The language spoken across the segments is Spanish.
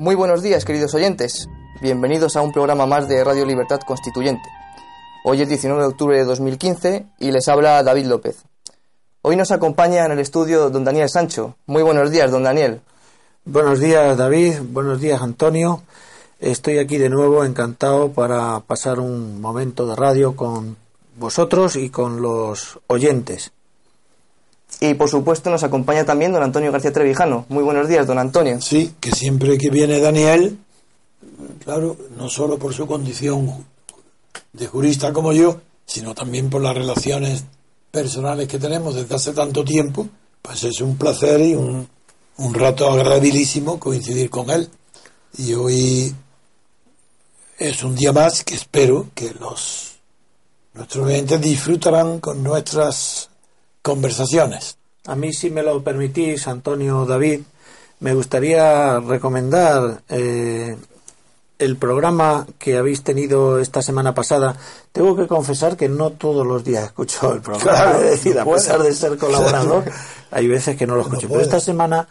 Muy buenos días, queridos oyentes. Bienvenidos a un programa más de Radio Libertad Constituyente. Hoy es 19 de octubre de 2015 y les habla David López. Hoy nos acompaña en el estudio don Daniel Sancho. Muy buenos días, don Daniel. Buenos días, David. Buenos días, Antonio. Estoy aquí de nuevo encantado para pasar un momento de radio con vosotros y con los oyentes. Y por supuesto nos acompaña también don Antonio García Trevijano. Muy buenos días, don Antonio. Sí, que siempre que viene Daniel, claro, no solo por su condición de jurista como yo, sino también por las relaciones personales que tenemos desde hace tanto tiempo, pues es un placer y un, un rato agradabilísimo coincidir con él. Y hoy es un día más que espero que los nuestros oyentes disfrutarán con nuestras conversaciones. A mí, si me lo permitís, Antonio David, me gustaría recomendar eh, el programa que habéis tenido esta semana pasada. Tengo que confesar que no todos los días escucho el programa. Claro, es decir, a pesar puede. de ser colaborador, hay veces que no lo escucho. Pero esta semana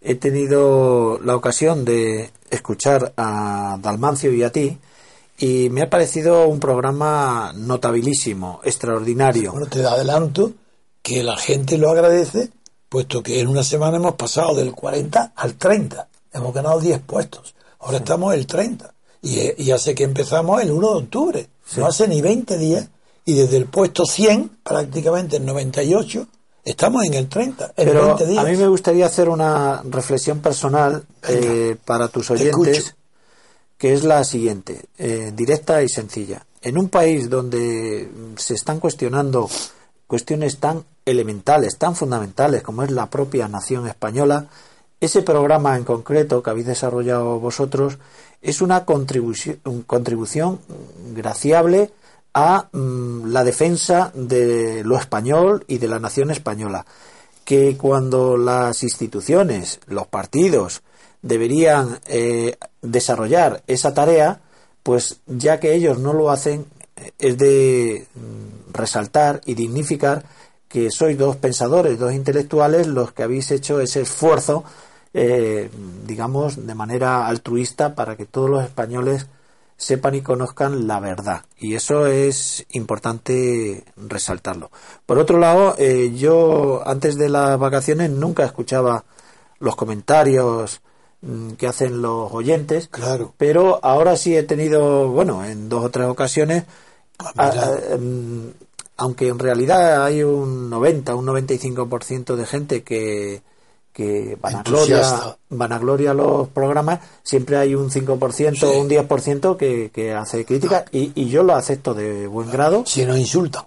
he tenido la ocasión de escuchar a Dalmancio y a ti y me ha parecido un programa notabilísimo, extraordinario. Bueno, te adelanto que la gente lo agradece, puesto que en una semana hemos pasado del 40 al 30. Hemos ganado 10 puestos. Ahora estamos el 30. Y, eh, y hace que empezamos el 1 de octubre. No hace ni 20 días. Y desde el puesto 100, prácticamente el 98, estamos en el 30. En Pero 20 días. a mí me gustaría hacer una reflexión personal eh, para tus oyentes, que es la siguiente, eh, directa y sencilla. En un país donde se están cuestionando cuestiones tan elementales, tan fundamentales como es la propia nación española, ese programa en concreto que habéis desarrollado vosotros es una contribución, contribución graciable a mm, la defensa de lo español y de la nación española. Que cuando las instituciones, los partidos, deberían eh, desarrollar esa tarea, pues ya que ellos no lo hacen, es de mm, resaltar y dignificar que sois dos pensadores, dos intelectuales los que habéis hecho ese esfuerzo, eh, digamos, de manera altruista para que todos los españoles sepan y conozcan la verdad. Y eso es importante resaltarlo. Por otro lado, eh, yo antes de las vacaciones nunca escuchaba los comentarios mm, que hacen los oyentes, Claro. pero ahora sí he tenido, bueno, en dos o tres ocasiones, a- mira. a- em, aunque en realidad hay un 90, un 95% de gente que, que vanagloria, vanagloria los programas, siempre hay un 5% o Sí. un 10% que, que hace crítica y, y yo lo acepto de buen grado. Si nos insultan.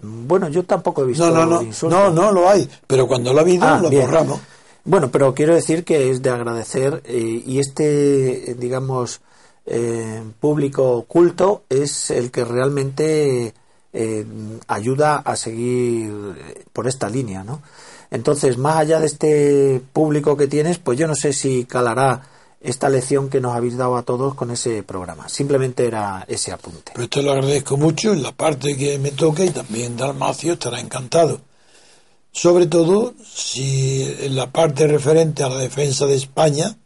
Bueno, yo tampoco he visto No, no, no. No, no lo hay. Pero cuando lo ha habido, Ah, lo bien. borramos. Bueno, pero quiero decir que es de agradecer eh, y este, eh, digamos, eh, público culto es el que realmente eh, ayuda a seguir eh, por esta línea, ¿no? Entonces, más allá de este público que tienes, pues yo no sé si calará esta lección que nos habéis dado a todos con ese programa. Simplemente era ese apunte. Pero esto lo agradezco mucho en la parte que me toca y también Dalmacio estará encantado. Sobre todo si en la parte referente a la defensa de España,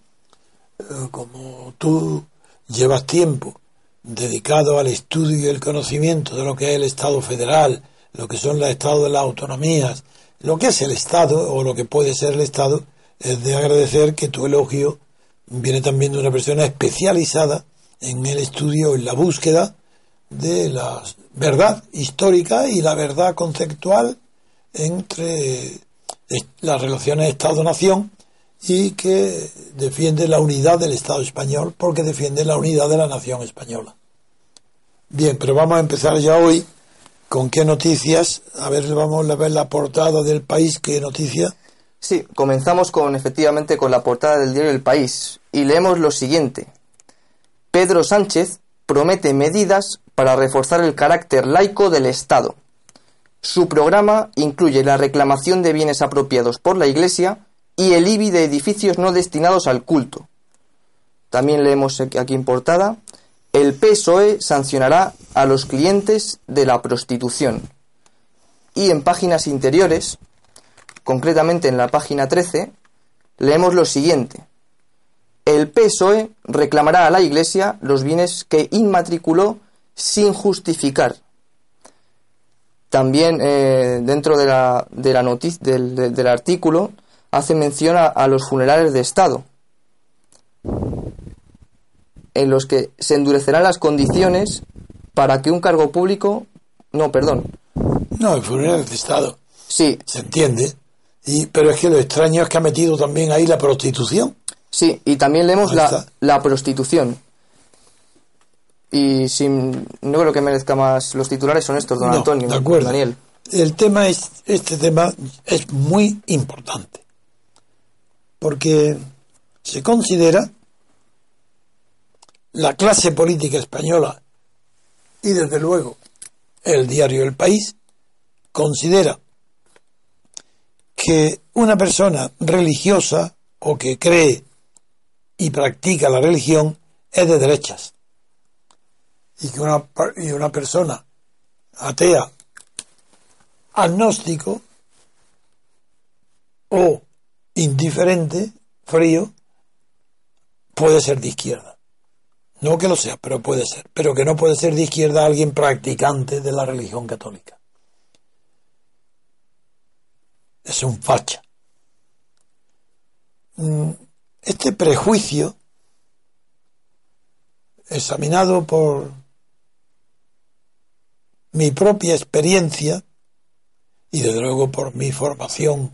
como tú llevas tiempo dedicado al estudio y el conocimiento de lo que es el Estado federal, lo que son los estados de las autonomías, lo que es el Estado o lo que puede ser el Estado, es de agradecer que tu elogio viene también de una persona especializada en el estudio, en la búsqueda de la verdad histórica y la verdad conceptual entre las relaciones Estado-Nación y que defiende la unidad del Estado español porque defiende la unidad de la nación española. Bien, pero vamos a empezar ya hoy con qué noticias. A ver, vamos a ver la portada del país, qué noticia. Sí, comenzamos con efectivamente con la portada del diario El País y leemos lo siguiente. Pedro Sánchez promete medidas para reforzar el carácter laico del Estado. Su programa incluye la reclamación de bienes apropiados por la Iglesia y el IBI de edificios no destinados al culto. También leemos aquí en portada, el PSOE sancionará a los clientes de la prostitución. Y en páginas interiores, concretamente en la página 13, leemos lo siguiente. el PSOE reclamará a la Iglesia los bienes que inmatriculó sin justificar. También eh, dentro de la, de la noticia, del, del, artículo hace mención a, a los funerales de Estado, en los que se endurecerán las condiciones para que un cargo público... No, perdón. No, el funeral de Estado. Sí. Se entiende. Y, pero es que lo extraño es que ha metido también ahí la prostitución. Sí, y también leemos la, la prostitución. Y sin, no creo que merezca más. Los titulares son estos, don No, Antonio. de acuerdo. Daniel. El tema es, este tema es muy importante. Porque se considera la clase política española y desde luego el diario El País considera que una persona religiosa o que cree y practica la religión es de derechas y que una, y una persona atea agnóstico o indiferente, frío, puede ser de izquierda. No que lo sea, pero puede ser. Pero que no puede ser de izquierda alguien practicante de la religión católica. Es un facha. Mm, Este prejuicio, examinado por mi propia experiencia y desde luego por mi formación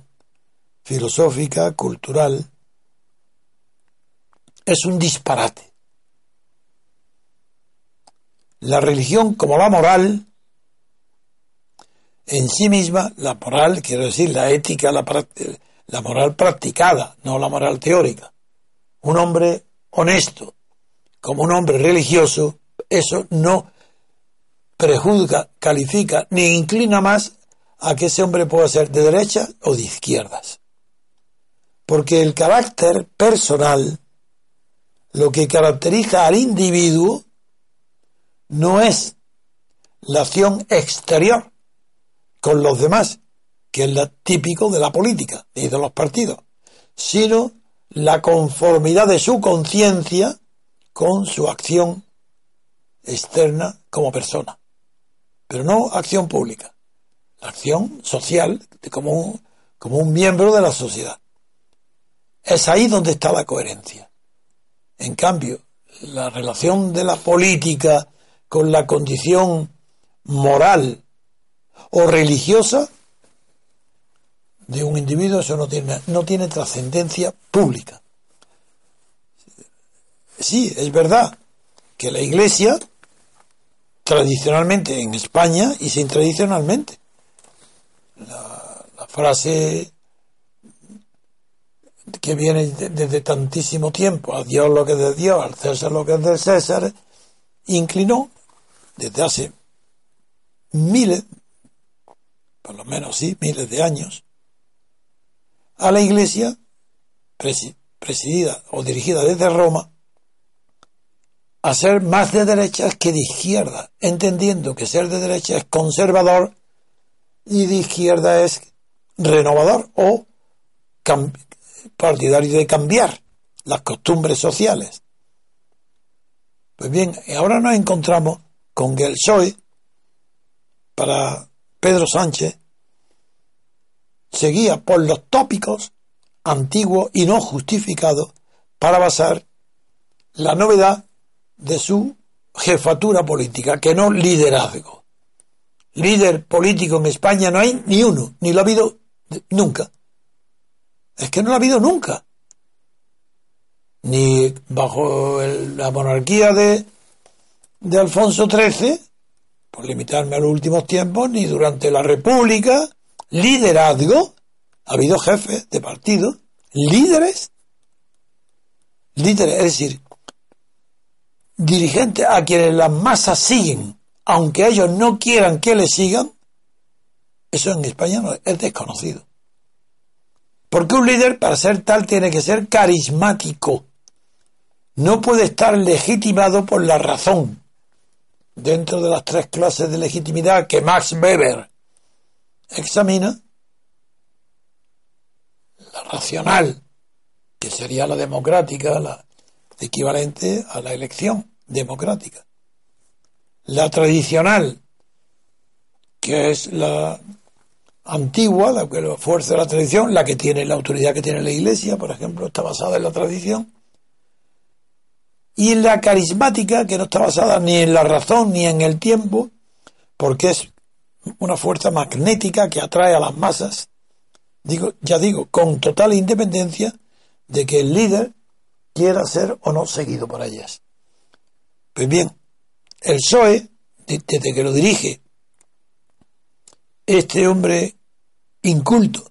filosófica, cultural, es un disparate. La religión como la moral, en sí misma, la moral, quiero decir, la ética, la, la moral practicada, no la moral teórica. Un hombre honesto, como un hombre religioso, eso no prejuzga, califica, ni inclina más a que ese hombre pueda ser de derecha o de izquierdas. Porque el carácter personal, lo que caracteriza al individuo, no es la acción exterior con los demás, que es la típico de la política y de los partidos, sino la conformidad de su conciencia con su acción externa como persona, pero no acción pública, acción social como, un, como un miembro de la sociedad. Es ahí donde está la coherencia. En cambio, la relación de la política con la condición moral o religiosa de un individuo, eso no tiene, no tiene trascendencia pública. Sí, es verdad que la Iglesia, tradicionalmente en España y sin tradicionalmente, la, la frase que viene de- desde tantísimo tiempo, a Dios lo que es de Dios, al César lo que es del César, inclinó desde hace miles, por lo menos sí, miles de años, a la Iglesia presi- presidida o dirigida desde Roma a ser más de derechas que de izquierda, entendiendo que ser de derecha es conservador y de izquierda es renovador o partidario de cambiar las costumbres sociales. Pues bien, ahora nos encontramos con que el PSOE, para Pedro Sánchez, seguía por los tópicos antiguos y no justificados para basar la novedad de su jefatura política, que no liderazgo. Líder político en España no hay ni uno, ni lo ha habido nunca. Es que no lo ha habido nunca. Ni bajo la monarquía de, de Alfonso XIII, por limitarme a los últimos tiempos, ni durante la República, liderazgo, ha habido jefes de partido, líderes, líderes, es decir, dirigentes a quienes las masas siguen, aunque ellos no quieran que le sigan, eso en España no, es desconocido. Porque un líder, para ser tal, tiene que ser carismático. No puede estar legitimado por la razón. Dentro de las tres clases de legitimidad que Max Weber examina, la racional, que sería la democrática, la, equivalente a la elección democrática. La tradicional, que es la antigua, la fuerza de la tradición, la que tiene la autoridad que tiene la Iglesia, por ejemplo, está basada en la tradición, y la carismática, que no está basada ni en la razón ni en el tiempo, porque es una fuerza magnética que atrae a las masas, digo, ya digo, con total independencia de que el líder quiera ser o no seguido por ellas. Pues bien, el PSOE, desde que lo dirige este hombre inculto,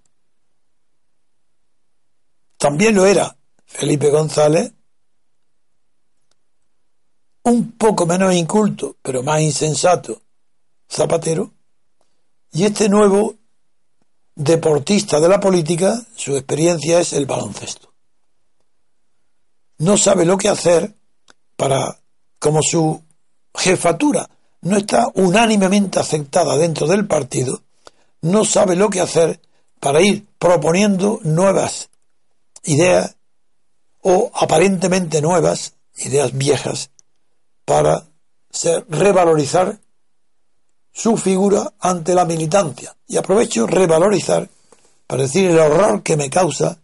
también lo era Felipe González, un poco menos inculto, pero más insensato, Zapatero, y este nuevo deportista de la política, su experiencia es el baloncesto. No sabe lo que hacer para, como su jefatura no está unánimemente aceptada dentro del partido, no sabe lo que hacer para ir proponiendo nuevas ideas o aparentemente nuevas, ideas viejas, para revalorizar su figura ante la militancia. Y aprovecho revalorizar para decir el horror que me causa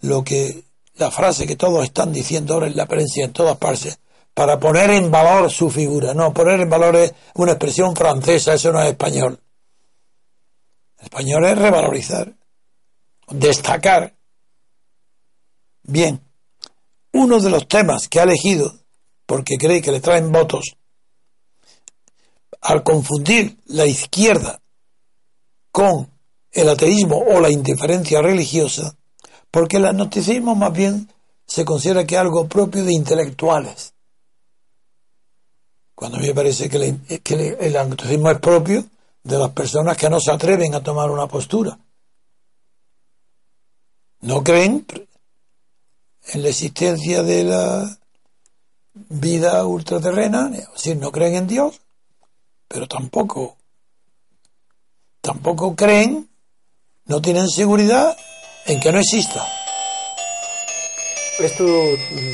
lo que la frase que todos están diciendo ahora en la prensa en todas partes, para poner en valor su figura. No, poner en valor es una expresión francesa, eso no es español. Español es revalorizar, destacar. Bien, uno de los temas que ha elegido, porque cree que le traen votos, al confundir la izquierda con el ateísmo o la indiferencia religiosa, porque el agnosticismo más bien se considera que es algo propio de intelectuales. Cuando a mí me parece que, el agnosticismo es propio de las personas que no se atreven a tomar una postura. No creen en la existencia de la vida ultraterrena, es decir, no creen en Dios, pero tampoco, tampoco creen, no tienen seguridad en que no exista. ¿Es tu,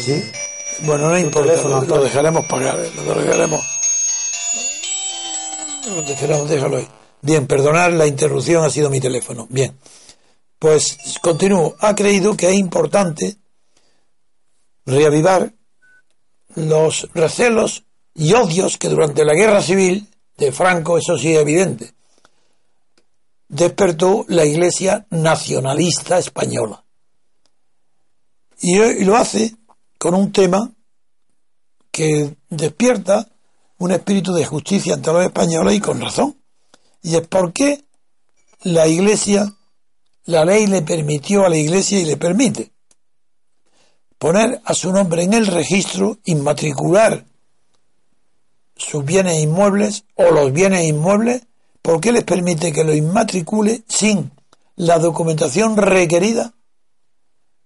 ¿Sí? Bueno, no importa, lo, lo, dejaremos pagar, lo dejaremos. Ahí. Bien, perdonar la interrupción, ha sido mi teléfono. Bien, pues continúo. Ha creído que es importante reavivar los recelos y odios que durante la guerra civil de Franco, eso sí es evidente, despertó la Iglesia nacionalista española. Y, lo hace con un tema que despierta un espíritu de justicia ante los españoles y con razón. Y es porque la Iglesia, la ley le permitió a la Iglesia y le permite poner a su nombre en el registro, inmatricular sus bienes inmuebles o los bienes inmuebles, ¿por qué les permite que lo inmatricule sin la documentación requerida,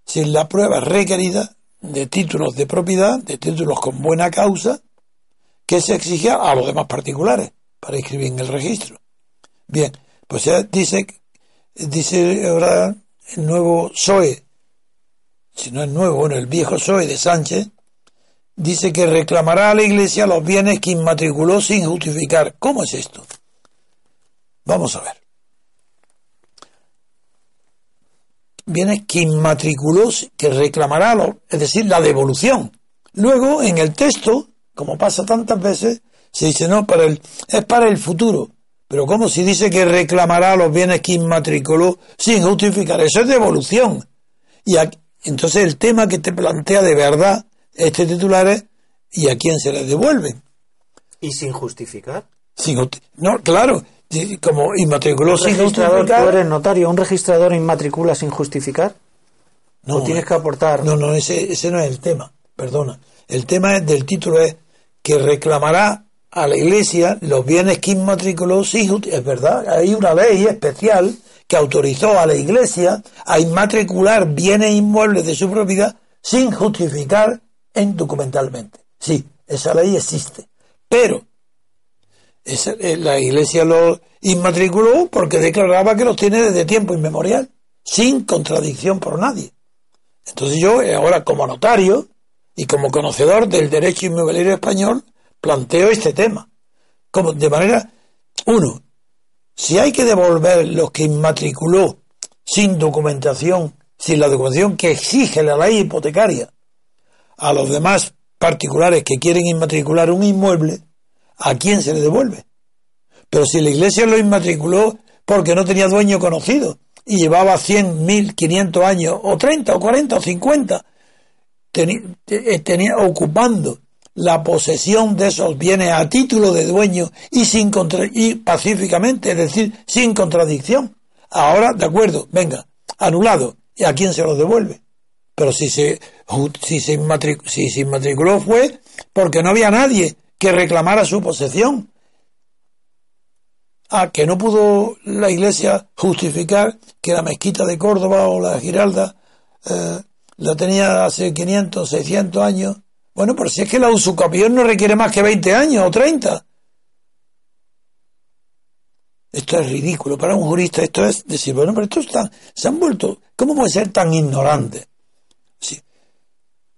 sin la prueba requerida de títulos de propiedad, de títulos con buena causa, que se exigía a los demás particulares para inscribir en el registro? Bien, pues ya dice, dice ahora el nuevo PSOE, si no es nuevo, bueno, el viejo PSOE de Sánchez, dice que reclamará a la Iglesia los bienes que inmatriculó sin justificar. ¿Cómo es esto? Vamos a ver. Bienes que inmatriculó, que reclamará, es decir, la devolución. Luego, en el texto, como pasa tantas veces, se dice, no, para el, es para el futuro. Pero ¿cómo si dice que reclamará los bienes que inmatriculó sin justificar? Eso es devolución. Y entonces el tema que te plantea de verdad este titular es ¿y a quién se le devuelven? ¿Y sin justificar? Sin, no, claro, como inmatriculó sin justificar. ¿Tú eres notario? ¿Un registrador inmatricula sin justificar? No, ¿O tienes que aportar? No, no, ese, ese no es el tema, perdona. El tema es, del título es que reclamará a la Iglesia los bienes que inmatriculó justificar. Es verdad, hay una ley especial que autorizó a la Iglesia a inmatricular bienes inmuebles de su propiedad sin justificar en documentalmente. Sí, esa ley existe. Pero eh, la Iglesia lo inmatriculó porque declaraba que los tiene desde tiempo inmemorial, sin contradicción por nadie. Entonces yo, eh, ahora como notario, Y como conocedor del derecho inmobiliario español, planteo este tema. Como de manera, uno, si hay que devolver los que inmatriculó sin documentación, sin la documentación que exige la ley hipotecaria, a los demás particulares que quieren inmatricular un inmueble, ¿a quién se le devuelve? Pero si la iglesia lo inmatriculó porque no tenía dueño conocido y llevaba 100, 1000, 500 años, o 30, o 40, o 50, eh, tenía, ocupando la posesión de esos bienes a título de dueño y, sin y pacíficamente, es decir, sin contradicción. Ahora, de acuerdo, venga, anulado. ¿Y a quién se los devuelve? Pero si se, si se, si se inmatriculó fue porque no había nadie que reclamara su posesión. Ah, que no pudo la Iglesia justificar que la mezquita de Córdoba o la Giralda eh, la tenía hace 500, 600 años. Bueno, pero si es que la usucapión no requiere más que 20 años o 30. Esto es ridículo. Para un jurista esto es decir, bueno, pero esto está, se han vuelto, ¿cómo puede ser tan ignorante? Sí.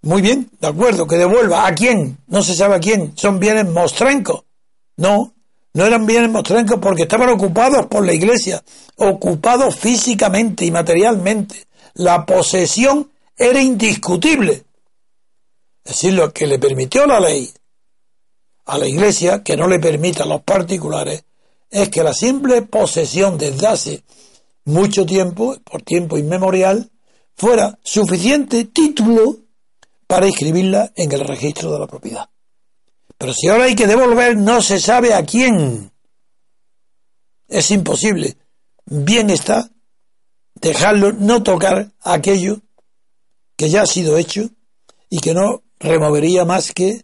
Muy bien, de acuerdo, que devuelva. ¿A quién? No se sabe a quién. Son bienes mostrencos. No, no eran bienes mostrencos porque estaban ocupados por la iglesia, ocupados físicamente y materialmente. La posesión era indiscutible. Es decir, lo que le permitió la ley a la iglesia, que no le permita a los particulares, es que la simple posesión desde hace mucho tiempo, por tiempo inmemorial, fuera suficiente título para inscribirla en el registro de la propiedad. Pero si ahora hay que devolver, no se sabe a quién. Es imposible. Bien está dejarlo, no tocar aquello que ya ha sido hecho y que no removería más que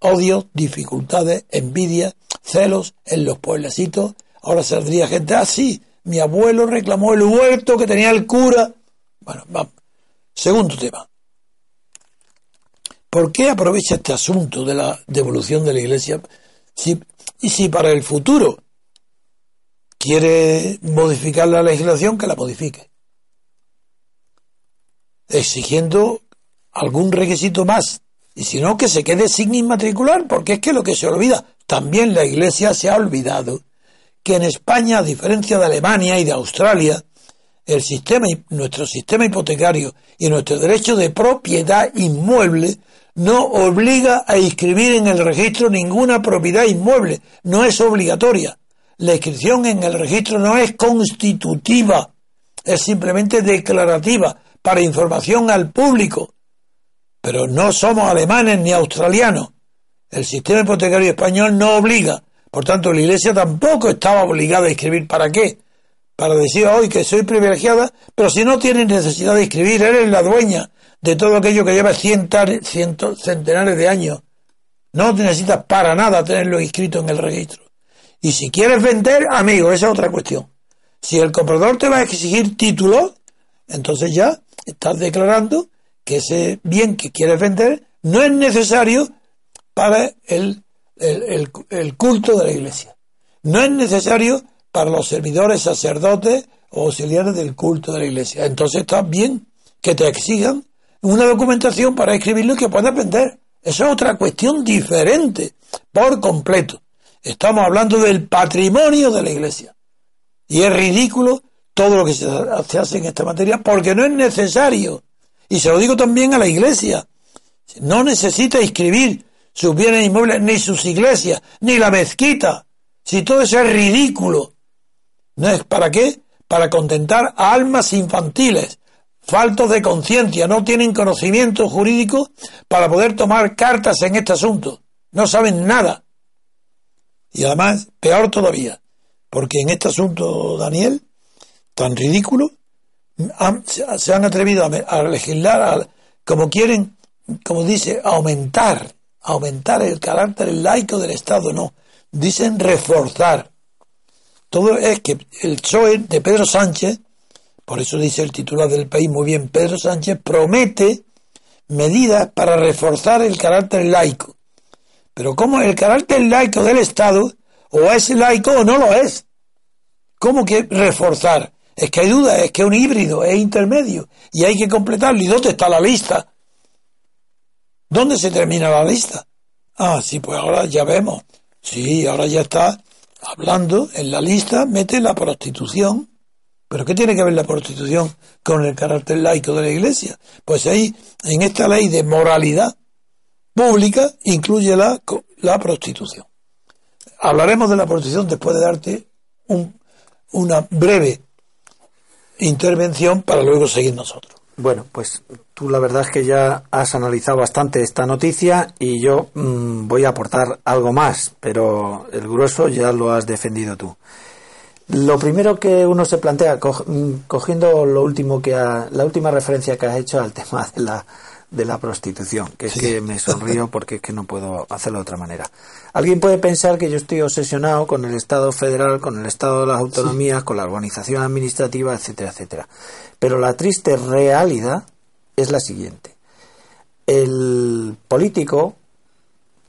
odio, dificultades, envidia, celos en los pueblecitos. Ahora saldría gente, ah, sí, mi abuelo reclamó el huerto que tenía el cura. Bueno, vamos. Segundo tema. ¿Por qué aprovecha este asunto de la devolución de la Iglesia? y si para el futuro quiere modificar la legislación, que la modifique. Exigiendo algún requisito más. Y si no, que se quede sin inmatricular, porque es que lo que se olvida, también la Iglesia se ha olvidado que en España, a diferencia de Alemania y de Australia, el sistema, nuestro sistema hipotecario y nuestro derecho de propiedad inmueble no obliga a inscribir en el registro ninguna propiedad inmueble, no es obligatoria. La inscripción en el registro no es constitutiva, es simplemente declarativa, para información al público. Pero no somos alemanes ni australianos. El sistema hipotecario español no obliga. Por tanto, la Iglesia tampoco estaba obligada a inscribir. ¿Para qué? Para decir hoy que soy privilegiada, pero si no tienes necesidad de inscribir, eres la dueña de todo aquello que lleva cientos, centenares de años. No necesitas para nada tenerlo inscrito en el registro. Y si quieres vender, amigo, esa es otra cuestión. Si el comprador te va a exigir títulos, entonces ya estás declarando que ese bien que quieres vender no es necesario para el, el culto de la iglesia. No es necesario para los servidores, sacerdotes o auxiliares del culto de la iglesia. Entonces está bien que te exijan una documentación para escribirlo y que pueda vender. Eso es otra cuestión diferente, por completo. Estamos hablando del patrimonio de la Iglesia. Y es ridículo todo lo que se hace en esta materia porque no es necesario. Y se lo digo también a la Iglesia. No necesita inscribir sus bienes inmuebles, ni sus iglesias, ni la mezquita. Si todo eso es ridículo. ¿No es para qué? Para contentar a almas infantiles faltos de conciencia, no tienen conocimiento jurídico para poder tomar cartas en este asunto. No saben nada. Y además, peor todavía, porque en este asunto, Daniel, tan ridículo, se han atrevido a, legislar como quieren, como dice, aumentar, aumentar el carácter laico del Estado, no. Dicen reforzar. Todo es que el PSOE de Pedro Sánchez por eso dice el titular del país muy bien, Pedro Sánchez promete medidas para reforzar el carácter laico. Pero ¿cómo el carácter laico del Estado o es laico o no lo es? ¿Cómo que reforzar? Es que hay duda, es que es un híbrido, es intermedio y hay que completarlo. ¿Y dónde está la lista? ¿Dónde se termina la lista? Ah, sí, pues ahora ya vemos. Sí, ahora ya está hablando en la lista, mete la prostitución. ¿Pero qué tiene que ver la prostitución con el carácter laico de la Iglesia? Pues ahí, en esta ley de moralidad pública, incluye la, la prostitución. Hablaremos de la prostitución después de darte un, una breve intervención para luego seguir nosotros. Bueno, pues tú la verdad es que ya has analizado bastante esta noticia y yo mm, voy a aportar algo más, pero el grueso ya lo has defendido tú. Lo primero que uno se plantea, mm, cogiendo lo último que la última referencia que has hecho al tema de la, de la prostitución, que es que me sonrío porque es que no puedo hacerlo de otra manera. Alguien puede pensar que yo estoy obsesionado con el Estado federal, con el Estado de las autonomías, con la organización administrativa, etcétera, etcétera. Pero la triste realidad es la siguiente. El político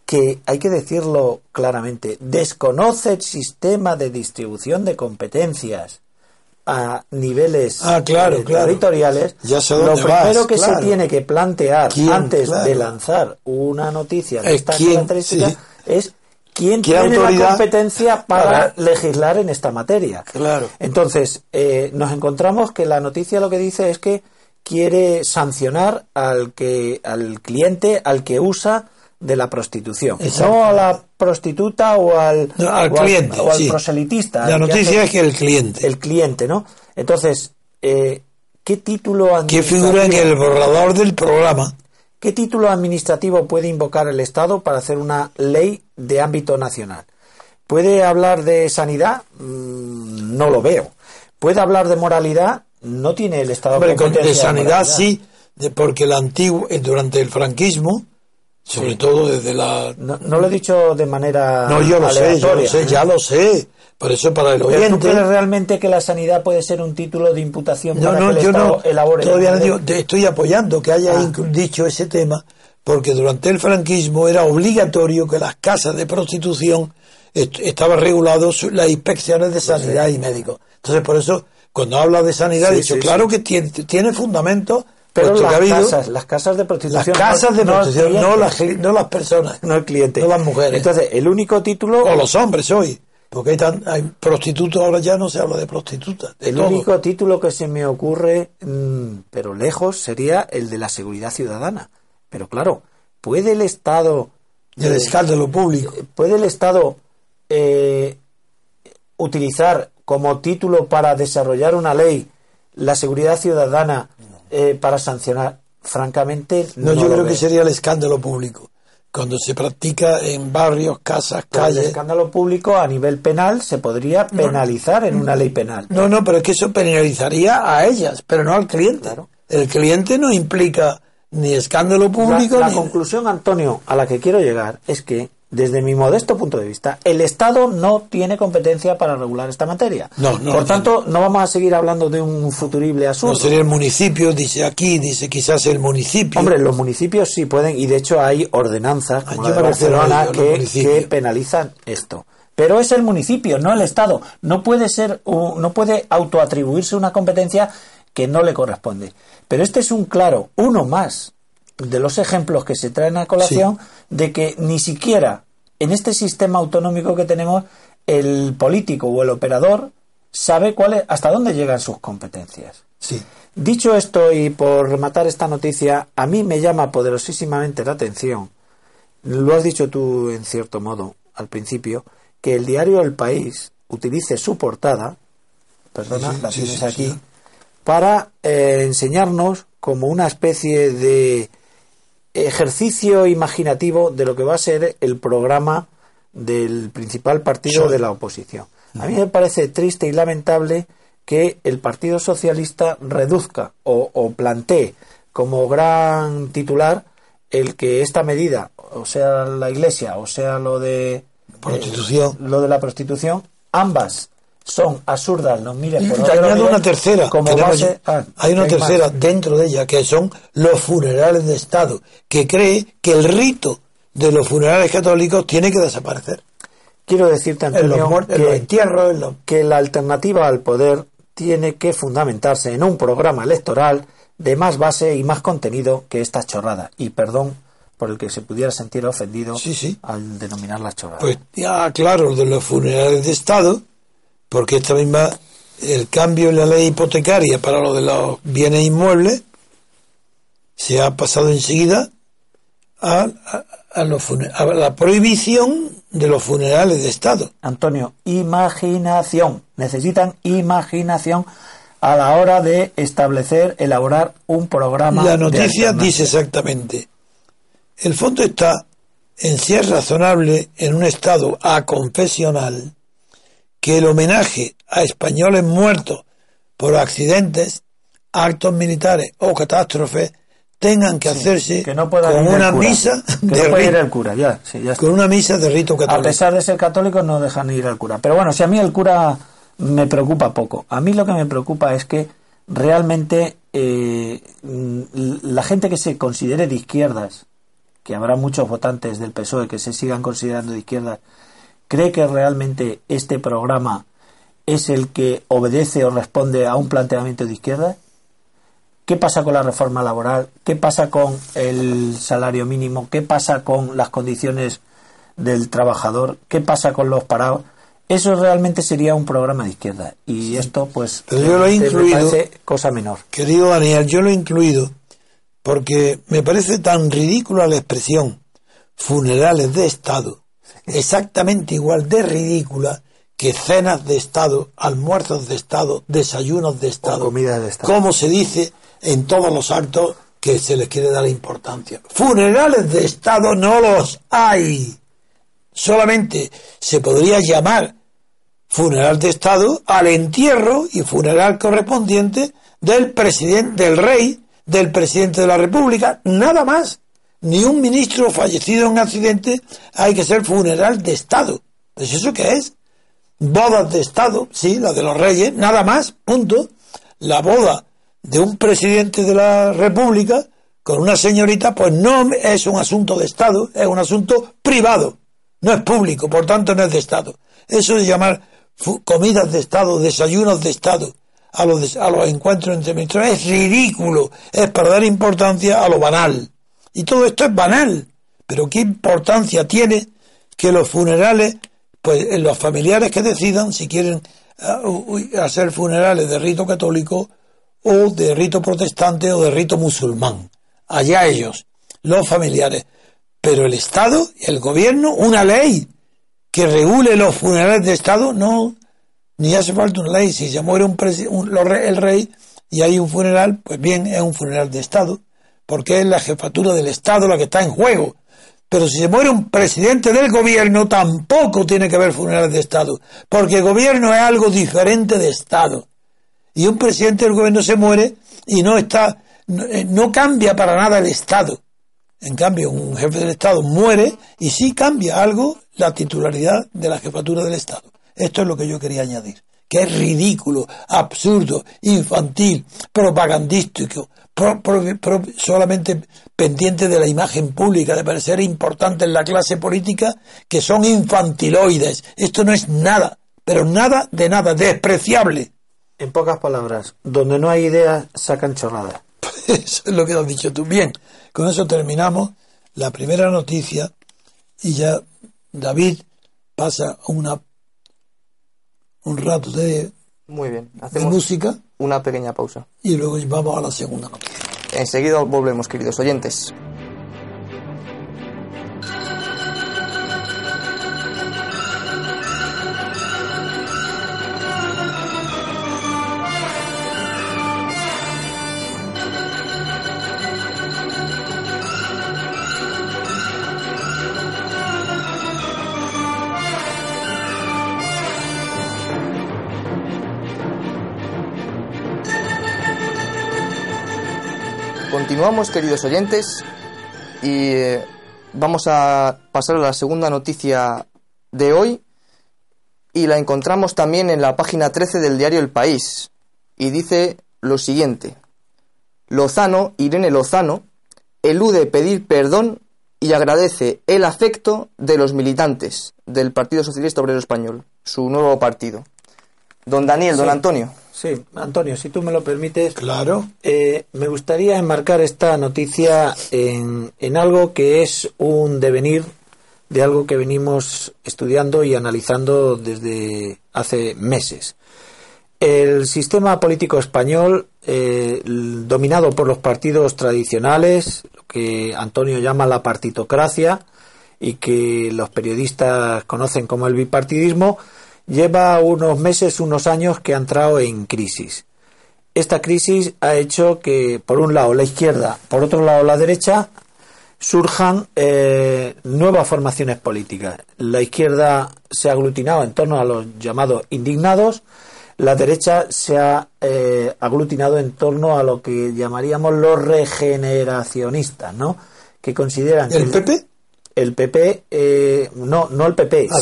que, hay que decirlo claramente, desconoce el sistema de distribución de competencias a niveles ah, eh, territoriales, lo primero que se tiene que plantear antes de lanzar una noticia de esta característica es quién tiene la competencia para, legislar en esta materia. Claro. Entonces, eh, nos encontramos que la noticia lo que dice es que quiere sancionar al que al cliente al que usa de la prostitución. No a la prostituta o al, cliente, o al proselitista. La noticia es que el cliente. El cliente, ¿no? Entonces, eh, ¿qué título ¿Qué figura en el borrador del programa? ¿Qué título administrativo puede invocar el Estado para hacer una ley de ámbito nacional? ¿Puede hablar de sanidad? Mm, no lo veo. ¿Puede hablar de moralidad? No tiene el Estado Hombre, de sanidad sí, de porque el antiguo, eh, durante el franquismo, sobre todo desde la... No, lo he dicho de manera No, yo lo sé, yo lo sé, ya lo sé. Por eso para el oyente... ¿Tú crees realmente que la sanidad puede ser un título de imputación no, para no, que el yo Estado no, elabore? Todavía no digo, te estoy apoyando que haya ah. dicho ese tema, porque durante el franquismo era obligatorio que las casas de prostitución estaban regulados las inspecciones de sanidad y médicos. Entonces, por eso, cuando habla de sanidad, he dicho, claro que tiene, tiene fundamento pero las, casas, las casas de prostitución. Las casas de prostitución, no, las, no las personas. No el cliente. No las mujeres. Entonces, el único título. O los hombres hoy. Porque hay, tan, hay prostitutos, ahora ya no se habla de prostitutas. el único título que se me ocurre, mm, pero lejos, sería el de la seguridad ciudadana. Pero claro, ¿puede el Estado. El escándalo público. ¿Puede el Estado eh, utilizar como título para desarrollar una ley la seguridad ciudadana eh, para sancionar. Francamente, no, yo creo que sería el escándalo público. Cuando se practica en barrios, casas, calles. El escándalo público a nivel penal se podría penalizar en una ley penal. No, no, pero es que eso penalizaría a ellas, pero no al cliente. El cliente no implica ni escándalo público. La, la conclusión, Antonio, a la que quiero llegar es que desde mi modesto punto de vista, el Estado no tiene competencia para regular esta materia. No, no, Por tanto, no vamos a seguir hablando de un futurible asunto. No sería el municipio, dice aquí, dice quizás el municipio. Hombre, los municipios sí pueden, y de hecho hay ordenanzas como la de Barcelona que, que penalizan esto. Pero es el municipio, no el Estado. No puede ser, no puede autoatribuirse una competencia que no le corresponde. Pero este es un claro, uno más de los ejemplos que se traen a colación de que ni siquiera en este sistema autonómico que tenemos el político o el operador sabe cuál hasta dónde llegan sus competencias. Sí. Dicho esto y por rematar esta noticia, a mí me llama poderosísimamente la atención, lo has dicho tú en cierto modo al principio, que el diario El País utilice su portada, perdona, la tienes aquí, para eh, enseñarnos como una especie de ejercicio imaginativo de lo que va a ser el programa del principal partido de la oposición. A mí me parece triste y lamentable que el Partido Socialista reduzca o, plantee como gran titular el que esta medida, o sea la Iglesia, o sea lo de prostitución, lo de la prostitución, ambas son absurdas, nos miren por añado una tercera, como base, ah, hay una tercera dentro de ella, que son los funerales de Estado, que cree que el rito de los funerales católicos tiene que desaparecer. Quiero decirte, Antonio, que, que la alternativa al poder tiene que fundamentarse en un programa electoral de más base y más contenido que esta chorrada. Y perdón por el que se pudiera sentir ofendido Sí, sí. al denominar la chorrada. Pues ya, claro, de los funerales de Estado, porque esta misma, el cambio en la ley hipotecaria para lo de los bienes inmuebles, se ha pasado enseguida a, a- a los fune- a la prohibición de los funerales de Estado. Antonio, imaginación. Necesitan imaginación a la hora de establecer, elaborar un programa. La noticia dice exactamente, el fondo está en si es razonable en un estado aconfesional que el homenaje a españoles muertos por accidentes, actos militares o catástrofes tengan que hacerse que no pueda con una misa Que de no puede ir rito, el cura, ya. sí, ya con una misa de rito A católico. pesar de ser católicos no dejan ir al cura. Pero bueno, si a mí el cura me preocupa poco. A mí lo que me preocupa es que realmente eh, la gente que se considere de izquierdas, que habrá muchos votantes del PSOE que se sigan considerando de izquierdas, cree que realmente este programa es el que obedece o responde a un planteamiento de izquierda. ¿Qué pasa con la reforma laboral? ¿Qué pasa con el salario mínimo? ¿Qué pasa con las condiciones del trabajador? ¿Qué pasa con los parados? Eso realmente sería un programa de izquierda. Y esto, pues, Pero yo lo he me incluido- parece cosa menor. Querido Daniel, yo lo he incluido porque me parece tan ridícula la expresión funerales de Estado, exactamente igual de ridícula que cenas de Estado, almuerzos de Estado, desayunos de Estado, comidas de Estado. como se dice en todos los actos que se les quiere dar importancia. Funerales de Estado no los hay. Solamente se podría llamar funeral de Estado al entierro y funeral correspondiente del presidente, del rey, del presidente de la República, nada más. Ni un ministro fallecido en accidente hay que ser funeral de Estado. ¿Es eso qué es? Bodas de Estado, sí, la de los reyes, nada más, punto. La boda de un presidente de la República con una señorita, pues no es un asunto de Estado, es un asunto privado, no es público, por tanto no es de Estado. Eso de llamar comidas de Estado, desayunos de Estado a los, a los encuentros entre ministros es ridículo, es para dar importancia a lo banal. Y todo esto es banal, pero ¿qué importancia tiene que los funerales, pues eh, los familiares que decidan si quieren ah, hacer funerales de rito católico o de rito protestante o de rito musulmán? Allá ellos, los familiares. Pero el Estado, el gobierno, una ley que regule los funerales de Estado, no, ni hace falta una ley. Si se muere un un- el rey y hay un funeral, pues bien, es un funeral de Estado, porque es la jefatura del Estado la que está en juego. Pero si se muere un presidente del gobierno, tampoco tiene que haber funerales de Estado, porque el gobierno es algo diferente de Estado. Y un presidente del gobierno se muere y no está, no, eh, no cambia para nada el Estado. En cambio, un jefe del Estado muere y sí cambia algo la titularidad de la jefatura del Estado. Esto es lo que yo quería añadir, que es ridículo, absurdo, infantil, propagandístico, pro- pro- pro- solamente pendiente de la imagen pública, de parecer importante en la clase política, que son infantiloides. Esto no es nada, pero nada de nada, despreciable. En pocas palabras, donde no hay ideas, sacan chorradas. Eso es lo que has dicho tú. Bien, con eso terminamos la primera noticia y ya David pasa una un rato de, Muy bien, de hacemos música una pequeña pausa. y luego vamos a la segunda noticia. Enseguida volvemos, queridos oyentes. Continuamos, queridos oyentes, y eh, vamos a pasar a la segunda noticia de hoy, y la encontramos también en la página 13 del diario El País, y dice lo siguiente. Lozano, Irene Lozano, elude pedir perdón y agradece el afecto de los militantes del Partido Socialista Obrero Español, su nuevo partido. Don Daniel, don. Antonio. Sí, Antonio, si tú me lo permites. Claro. Eh, me gustaría enmarcar esta noticia en, en algo que es un devenir de algo que venimos estudiando y analizando desde hace meses. El sistema político español, eh, dominado por los partidos tradicionales, lo que Antonio llama la partitocracia y que los periodistas conocen como el bipartidismo, lleva unos meses, unos años que ha entrado en crisis. Esta crisis ha hecho que, por un lado, la izquierda, por otro lado, la derecha, surjan eh, nuevas formaciones políticas. La izquierda se ha aglutinado en torno a los llamados indignados, la derecha se ha eh, aglutinado en torno a lo que llamaríamos los regeneracionistas, ¿no? Que consideran ¿El que PP? El PP, eh, no, no el PP, Ah,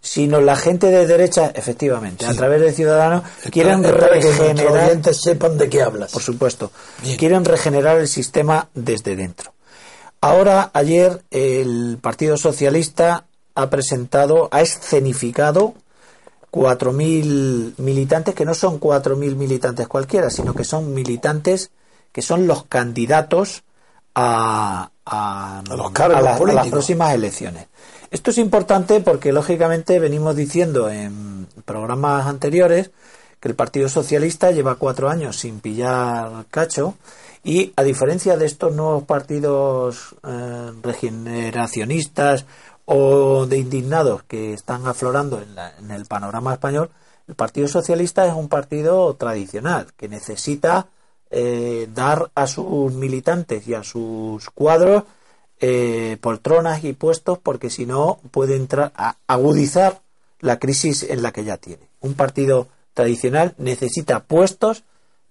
sino, la gente de derecha, efectivamente, a través de Ciudadanos, quieren para que regenerar, oyentes sepan de qué hablas. por supuesto, Bien. quieren regenerar el sistema desde dentro. Ahora, ayer, el Partido Socialista ha presentado, ha escenificado 4.000 militantes, que no son 4.000 militantes cualquiera, sino que son militantes que son los candidatos a, a, A los cargos a la- a las próximas elecciones. Esto es importante porque, lógicamente, venimos diciendo en programas anteriores que el Partido Socialista lleva cuatro años sin pillar cacho y, a diferencia de estos nuevos partidos eh, regeneracionistas o de indignados que están aflorando en, la- en el panorama español, el Partido Socialista es un partido tradicional que necesita eh, dar a sus militantes y a sus cuadros eh, poltronas y puestos porque si no puede entrar a agudizar la crisis en la que ya tiene. Un partido tradicional necesita puestos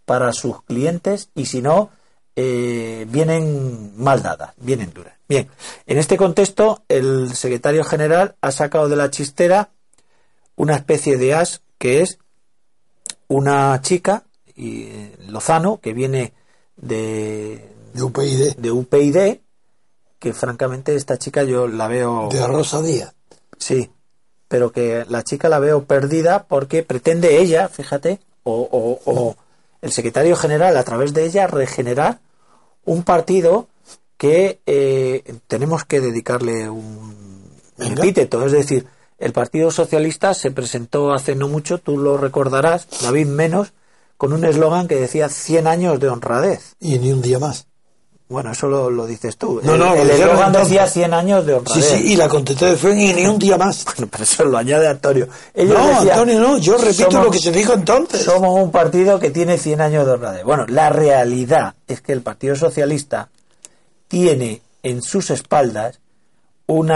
para sus clientes y si no eh, vienen mal dadas, vienen duras. Bien, en este contexto el secretario general ha sacado de la chistera una especie de as que es una chica y eh, Lozano que viene de, De UPyD. de UPyD que francamente esta chica yo la veo De Rosa Díaz. sí pero que la chica la veo perdida porque pretende ella fíjate o, o- o el secretario general a través de ella regenerar un partido que eh, tenemos que dedicarle un Venga. epíteto es decir el Partido Socialista se presentó hace no mucho tú lo recordarás David menos con un eslogan que decía 100 años de honradez Y ni un día más. bueno, eso lo, lo dices tú. No, no, el eslogan decía 100 años de Sí, honradez. sí, y la contestación fue y ni un día más. Bueno, pero eso lo añade Antonio. Ellos No, decían, Antonio, no, yo repito somos- lo que se dijo entonces. Somos un partido que tiene 100 años de honradez. Bueno, la realidad es que el Partido Socialista tiene en sus espaldas un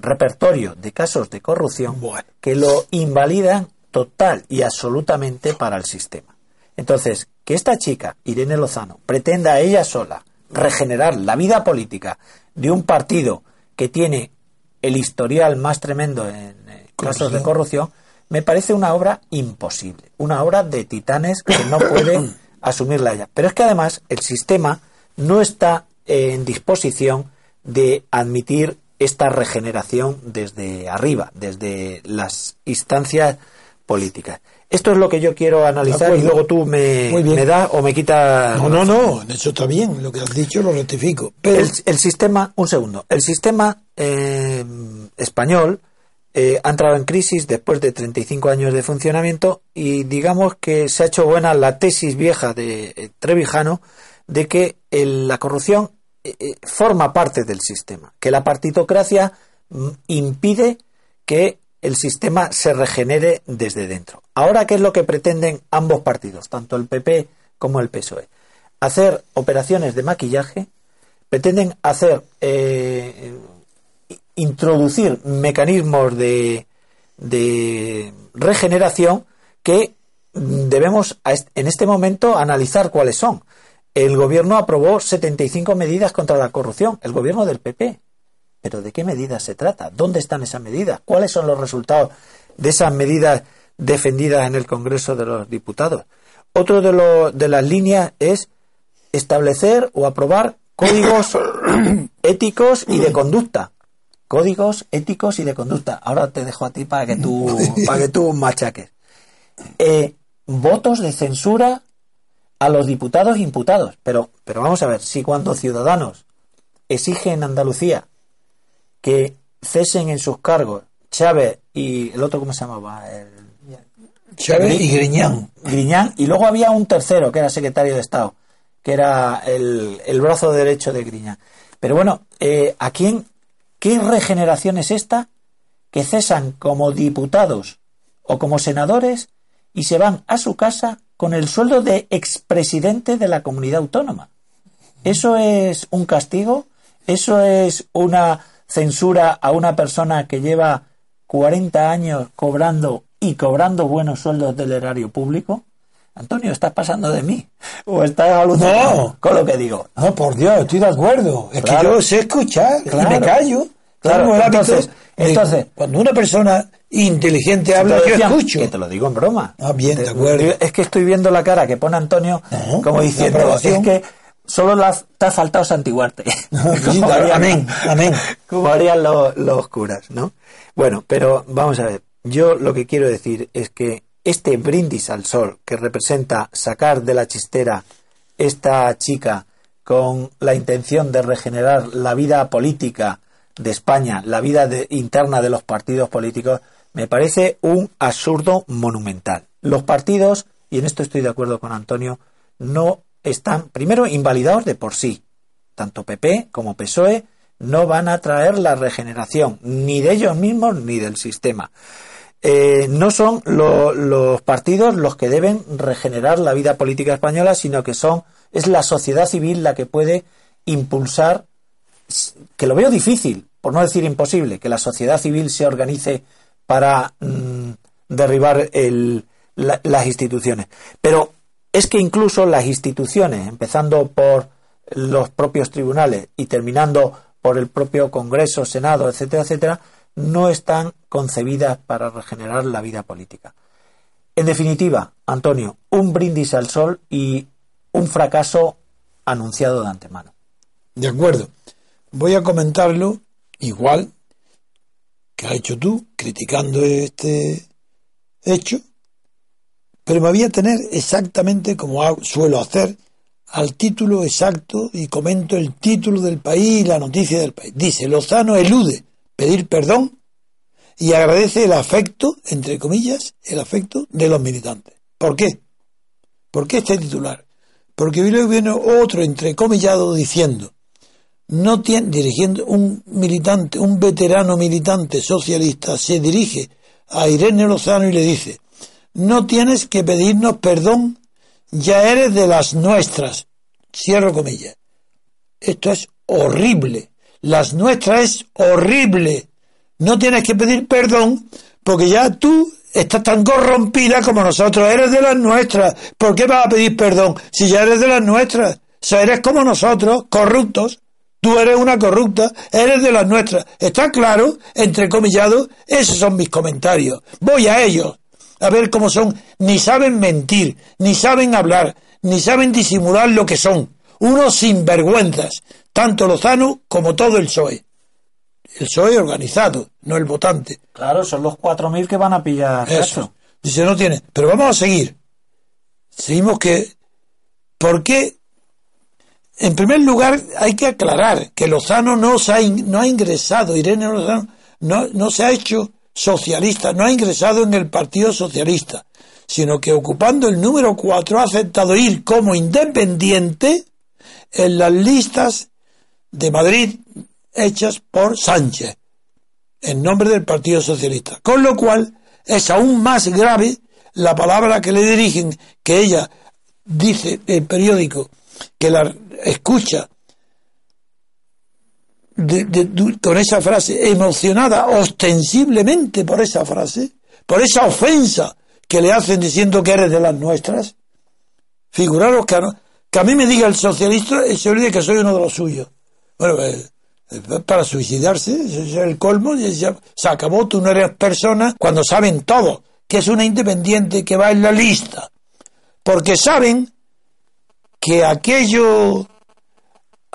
repertorio de casos de corrupción Bueno. que lo invalidan total y absolutamente para el sistema. Entonces, que esta chica, Irene Lozano, pretenda ella sola regenerar la vida política de un partido que tiene el historial más tremendo en casos de corrupción, me parece una obra imposible, una obra de titanes que no puede asumirla ella. Pero es que además el sistema no está en disposición de admitir esta regeneración desde arriba, desde las instancias políticas. Esto es lo que yo quiero analizar y luego tú me, me das o me quitas. No, no, no, eso está bien. Lo que has dicho lo rectifico. Pero El, el sistema, un segundo, el sistema eh, español eh, ha entrado en crisis después de 35 años de funcionamiento y digamos que se ha hecho buena la tesis vieja de eh, Trevijano de que el- la corrupción forma parte del sistema, que la partitocracia mm, impide que el sistema se regenere desde dentro. Ahora, ¿qué es lo que pretenden ambos partidos, tanto el PP como el PSOE? Hacer operaciones de maquillaje, pretenden hacer eh, introducir mecanismos de, de regeneración que debemos en este momento analizar cuáles son. El gobierno aprobó 75 medidas contra la corrupción, el gobierno del PP. Pero ¿de qué medidas se trata? ¿Dónde están esas medidas? ¿Cuáles son los resultados de esas medidas defendidas en el Congreso de los Diputados? Otro de, lo- de las líneas es establecer o aprobar códigos éticos y de conducta. Códigos éticos y de conducta. Ahora te dejo a ti para que tú, para que tú machaques. Eh, votos de censura a los diputados imputados. Pero, pero vamos a ver, si cuando Ciudadanos exigen en Andalucía que cesen en sus cargos Chávez y el otro, ¿cómo se llamaba? El, Chávez y Griñán. Griñán, y luego había un tercero que era secretario de Estado, que era el, el brazo derecho de Griñán. Pero bueno, eh, ¿a quién, qué regeneración es esta? Que cesan como diputados o como senadores y se van a su casa con el sueldo de expresidente de la comunidad autónoma. ¿Eso es un castigo? ¿Eso es una censura a una persona que lleva 40 años cobrando y cobrando buenos sueldos del erario público? Antonio, ¿estás pasando de mí? ¿O estás alucinando No. con lo que digo? No, por Dios, estoy de acuerdo. Es Claro. que yo sé escuchar Claro. y me callo. Claro, Tengo el hábito entonces- de- entonces- cuando una persona inteligente habla, yo escucho. Que te lo digo en broma. Ah, bien, Te- de acuerdo. Es que estoy viendo la cara que pone Antonio No, como diciendo, es que solo la- te ha faltado santiguarte. Como harían- amén, amén. Como harían los, los curas, ¿no? Bueno, pero vamos a ver. Yo lo que quiero decir es que este brindis al sol que representa sacar de la chistera esta chica con la intención de regenerar la vida política de España, la vida de- interna de los partidos políticos, me parece un absurdo monumental. Los partidos, y en esto estoy de acuerdo con Antonio, no están, primero, invalidados de por sí. Tanto PP como PSOE no van a traer la regeneración, ni de ellos mismos ni del sistema. Eh, no son lo- los partidos los que deben regenerar la vida política española, sino que son es la sociedad civil la que puede impulsar, que lo veo difícil, por no decir imposible, que la sociedad civil se organice para mm, derribar el- la- las instituciones. Pero es que incluso las instituciones, empezando por los propios tribunales y terminando por el propio Congreso, Senado, etcétera, etcétera, no están concebidas para regenerar la vida política. En definitiva, Antonio, un brindis al sol y un fracaso anunciado de antemano. De acuerdo. Voy a comentarlo igual que has hecho tú, criticando este hecho, pero me voy a tener exactamente como suelo hacer al título exacto y comento el título del país y la noticia del país. Dice, Lozano elude pedir perdón y agradece el afecto, entre comillas, el afecto de los militantes. ¿Por qué? ¿Por qué este titular? Porque luego viene otro entrecomillado diciendo, no tiene, dirigiendo un militante, un veterano militante socialista, se dirige a Irene Lozano y le dice, no tienes que pedirnos perdón, ya eres de las nuestras. Cierro comillas. Esto es horrible. Las nuestras es horrible. No tienes que pedir perdón porque ya tú estás tan corrompida como nosotros. Eres de las nuestras. ¿Por qué vas a pedir perdón si ya eres de las nuestras? O sea, eres como nosotros, corruptos. Tú eres una corrupta, eres de las nuestras. ¿Está claro? Entrecomillado, esos son mis comentarios. Voy a ellos. A ver cómo son. Ni saben mentir, ni saben hablar, ni saben disimular lo que son. Unos sinvergüenzas. Tanto Lozano como todo el PSOE. El PSOE organizado, no el votante. Claro, son los 4.000 que van a pillar Eso. Dice, no tiene. Pero vamos a seguir. Seguimos que. ¿Por qué? En primer lugar, hay que aclarar que Lozano no, se ha, in- no ha ingresado, Irene Lozano no, no se ha hecho socialista, no ha ingresado en el Partido Socialista, sino que ocupando el número 4 ha aceptado ir como independiente en las listas de Madrid hechas por Sánchez en nombre del Partido Socialista. Con lo cual es aún más grave la palabra que le dirigen, que ella dice el periódico, que la escucha con esa frase, emocionada ostensiblemente por esa frase, por esa ofensa que le hacen diciendo que eres de las nuestras. Figuraros que a, que a mí me diga el socialista y se olvide que soy uno de los suyos. Bueno, eh, eh, para suicidarse, es el colmo, se acabó, tú no eres persona cuando saben todo, que es una independiente que va en la lista, porque saben que aquello,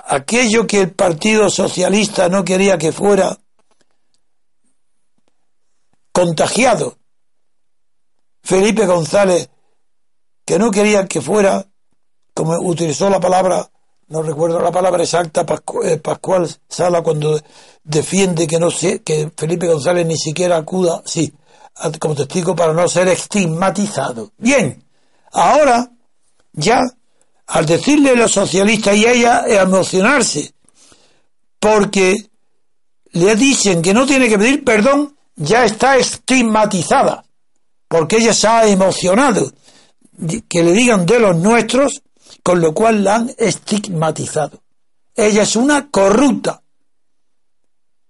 aquello que el Partido Socialista no quería que fuera contagiado, Felipe González que no quería que fuera, como utilizó la palabra, no recuerdo la palabra exacta, eh, Pascual Sala cuando defiende que no sé, que Felipe González ni siquiera acuda, sí, como testigo para no ser estigmatizado. Bien, ahora ya al decirle a los socialistas y a ella emocionarse, porque le dicen que no tiene que pedir perdón, ya está estigmatizada, porque ella se ha emocionado, que le digan de los nuestros, con lo cual la han estigmatizado. Ella es una corrupta,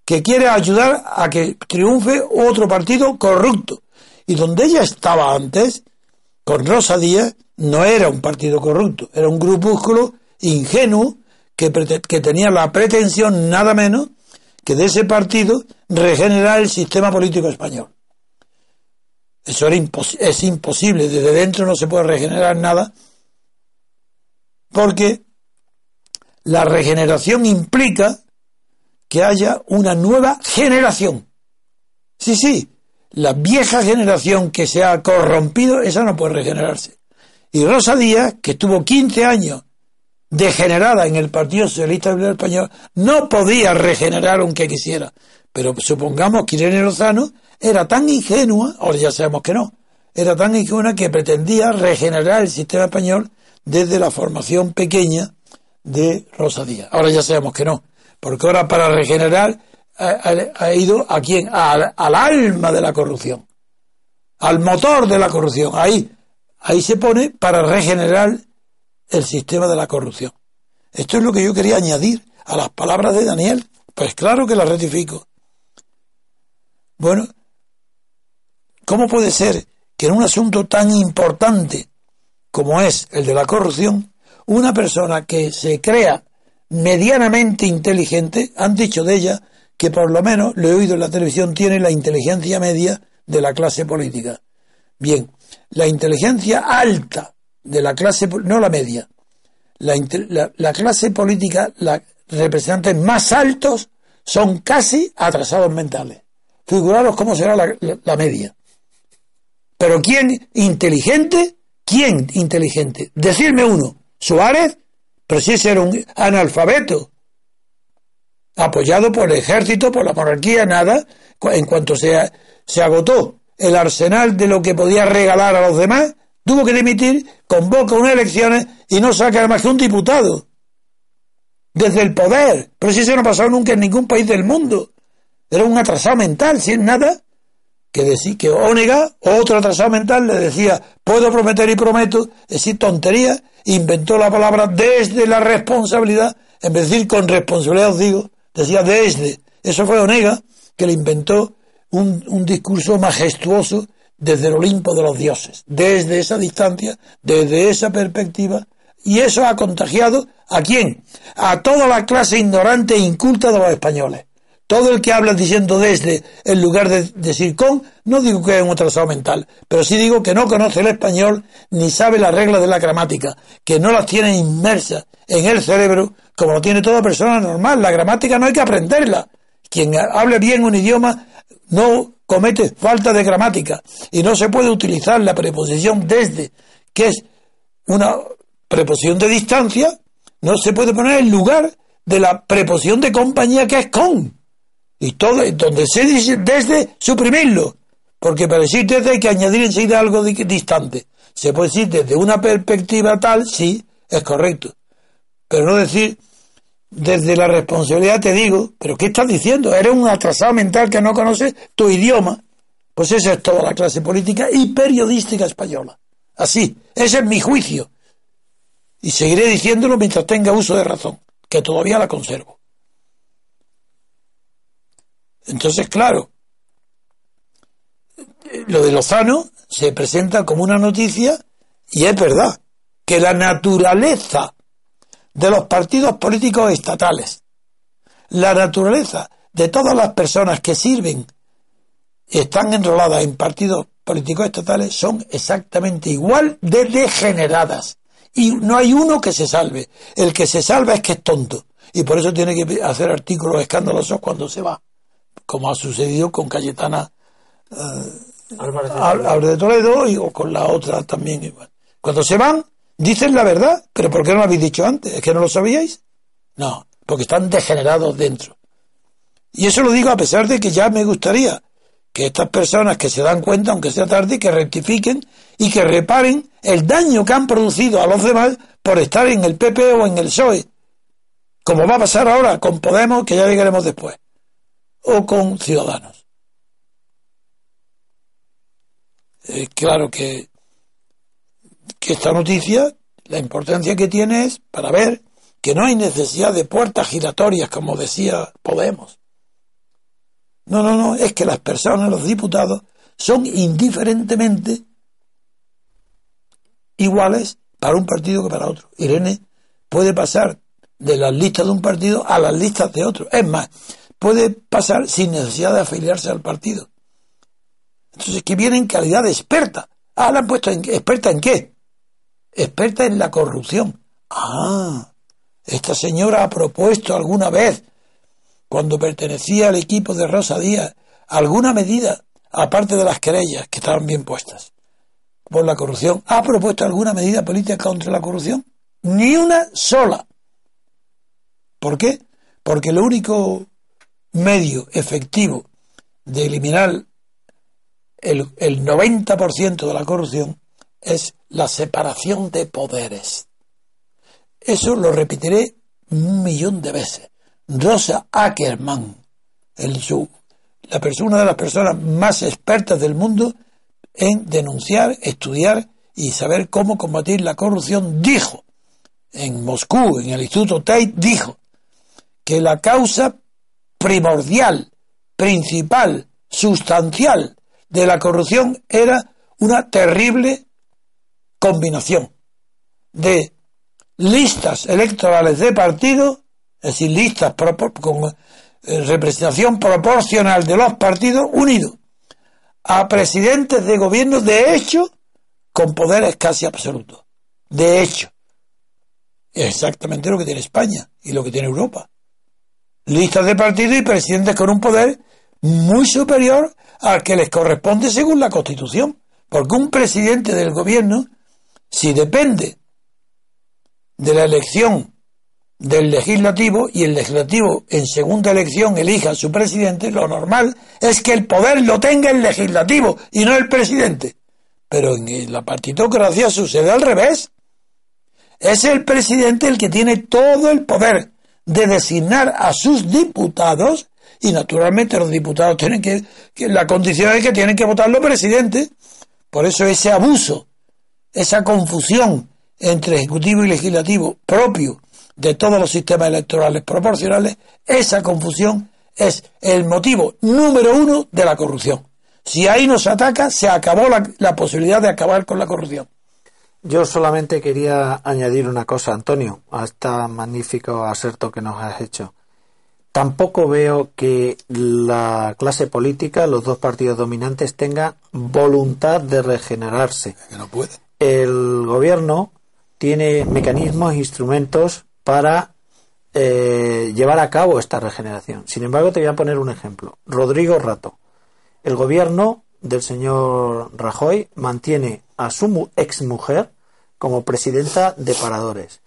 que quiere ayudar a que triunfe otro partido corrupto. Y donde ella estaba antes, con Rosa Díaz, no era un partido corrupto, era un grupúsculo ingenuo que, tenía la pretensión nada menos que de ese partido regenerar el sistema político español. Eso era es imposible, desde dentro no se puede regenerar nada, porque la regeneración implica que haya una nueva generación. Sí, sí, la vieja generación que se ha corrompido, esa no puede regenerarse. Y Rosa Díaz, que estuvo 15 años degenerada en el Partido Socialista Obrero Español, no podía regenerar aunque quisiera. Pero supongamos que Irene Lozano era tan ingenua, ahora ya sabemos que no, era tan ingenua que pretendía regenerar el sistema español desde la formación pequeña de Rosa Díaz. Ahora ya sabemos que no, porque ahora para regenerar ha, ido a quién? Al, al alma de la corrupción, al motor de la corrupción. Ahí ahí se pone para regenerar el sistema de la corrupción. Esto es lo que yo quería añadir a las palabras de Daniel. Pues claro que las ratifico. Bueno, ¿cómo puede ser que en un asunto tan importante como es el de la corrupción, una persona que se crea medianamente inteligente, han dicho de ella que por lo menos, lo he oído en la televisión, tiene la inteligencia media de la clase política. Bien, la inteligencia alta de la clase, no la media, la, clase política, los representantes más altos son casi atrasados mentales. Figuraros cómo será la, media. Pero ¿quién inteligente? ¿Quién inteligente? Decirme uno. Suárez, pero si ese era un analfabeto, apoyado por el ejército, por la monarquía, nada, en cuanto se, se agotó el arsenal de lo que podía regalar a los demás, tuvo que dimitir, convoca unas elecciones y no saca más que un diputado. Desde el poder. Pero si eso no ha pasado nunca en ningún país del mundo. Era un atrasado mental, sin nada. Que decir que Ónega, otro atrasado mental, le decía, puedo prometer y prometo, decir, tontería, inventó la palabra desde la responsabilidad, en vez de decir con responsabilidad os digo, decía desde. Eso fue Onega que le inventó un, discurso majestuoso desde el Olimpo de los dioses, desde esa distancia, desde esa perspectiva, y eso ha contagiado a quién? A toda la clase ignorante e inculta de los españoles. Todo el que habla diciendo desde en lugar de decir con, no digo que es un atrasado mental, pero sí digo que no conoce el español ni sabe las reglas de la gramática, que no las tiene inmersas en el cerebro como lo tiene toda persona normal. La gramática no hay que aprenderla. Quien hable bien un idioma no comete falta de gramática y no se puede utilizar la preposición desde, que es una preposición de distancia, no se puede poner en lugar de la preposición de compañía que es con. Y todo, donde se dice desde, suprimirlo. Porque para decir desde hay que añadir enseguida algo distante. Se puede decir desde una perspectiva tal, sí, es correcto. Pero no decir desde la responsabilidad te digo, pero ¿qué estás diciendo? Eres un atrasado mental que no conoce tu idioma. Pues esa es toda la clase política y periodística española. Así, ese es mi juicio. Y seguiré diciéndolo mientras tenga uso de razón, que todavía la conservo. Entonces, claro, lo de Lozano se presenta como una noticia y es verdad que la naturaleza de los partidos políticos estatales. La naturaleza de todas las personas que sirven y están enroladas en partidos políticos estatales son exactamente igual de degeneradas. Y no hay uno que se salve. El que se salva es que es tonto. Y por eso tiene que hacer artículos escandalosos cuando se va. Como ha sucedido con Cayetana eh, Álvarez de Toledo y o con la otra también igual. Cuando se van, dicen la verdad, pero ¿por qué no lo habéis dicho antes? ¿Es que no lo sabíais? No, porque están degenerados dentro. Y eso lo digo a pesar de que ya me gustaría que estas personas que se dan cuenta, aunque sea tarde, que rectifiquen y que reparen el daño que han producido a los demás por estar en el PP o en el PSOE, como va a pasar ahora con Podemos, que ya llegaremos después, o con Ciudadanos. Eh, claro que, que esta noticia, la importancia que tiene es para ver que no hay necesidad de puertas giratorias, como decía Podemos. No, no, no, es que las personas, los diputados, son indiferentemente iguales para un partido que para otro. Irene puede pasar de las listas de un partido a las listas de otro. Es más, puede pasar sin necesidad de afiliarse al partido. Entonces, que viene en calidad de experta. Ah, la han puesto en, experta en qué? Experta en la corrupción. Ah, esta señora ha propuesto alguna vez, cuando pertenecía al equipo de Rosa Díaz, alguna medida, aparte de las querellas que estaban bien puestas por la corrupción, ¿ha propuesto alguna medida política contra la corrupción? Ni una sola. ¿Por qué? Porque el único medio efectivo de eliminar el, el 90% de la corrupción es la separación de poderes. Eso lo repetiré un millón de veces. Rosa Ackerman, el, su, la persona de las personas más expertas del mundo en denunciar, estudiar y saber cómo combatir la corrupción, dijo en Moscú, en el Instituto Tate, dijo que la causa primordial, principal, sustancial de la corrupción era una terrible combinación de listas electorales de partido, es decir, listas con eh, representación proporcional de los partidos unidos a presidentes de gobierno de hecho con poderes casi absolutos. De hecho. Exactamente lo que tiene España y lo que tiene Europa. Listas de partidos y presidentes con un poder muy superior al que les corresponde según la Constitución. Porque un presidente del gobierno, si depende de la elección del legislativo y el legislativo en segunda elección elija a su presidente, lo normal es que el poder lo tenga el legislativo y no el presidente. Pero en la partitocracia sucede al revés. Es el presidente el que tiene todo el poder de designar a sus diputados y naturalmente los diputados tienen que, la condición es que tienen que votar los presidentes. Por eso ese abuso, esa confusión entre ejecutivo y legislativo propio de todos los sistemas electorales proporcionales, esa confusión es el motivo número uno de la corrupción. Si ahí nos ataca, se acabó la, la posibilidad de acabar con la corrupción. Yo solamente quería añadir una cosa, Antonio, a este magnífico aserto que nos has hecho. Tampoco veo que la clase política, los dos partidos dominantes, tengan voluntad de regenerarse. Que no puede. El gobierno tiene mecanismos, instrumentos para eh, llevar a cabo esta regeneración. Sin embargo, te voy a poner un ejemplo. Rodrigo Rato. El gobierno del señor Rajoy mantiene a su exmujer como presidenta de paradores.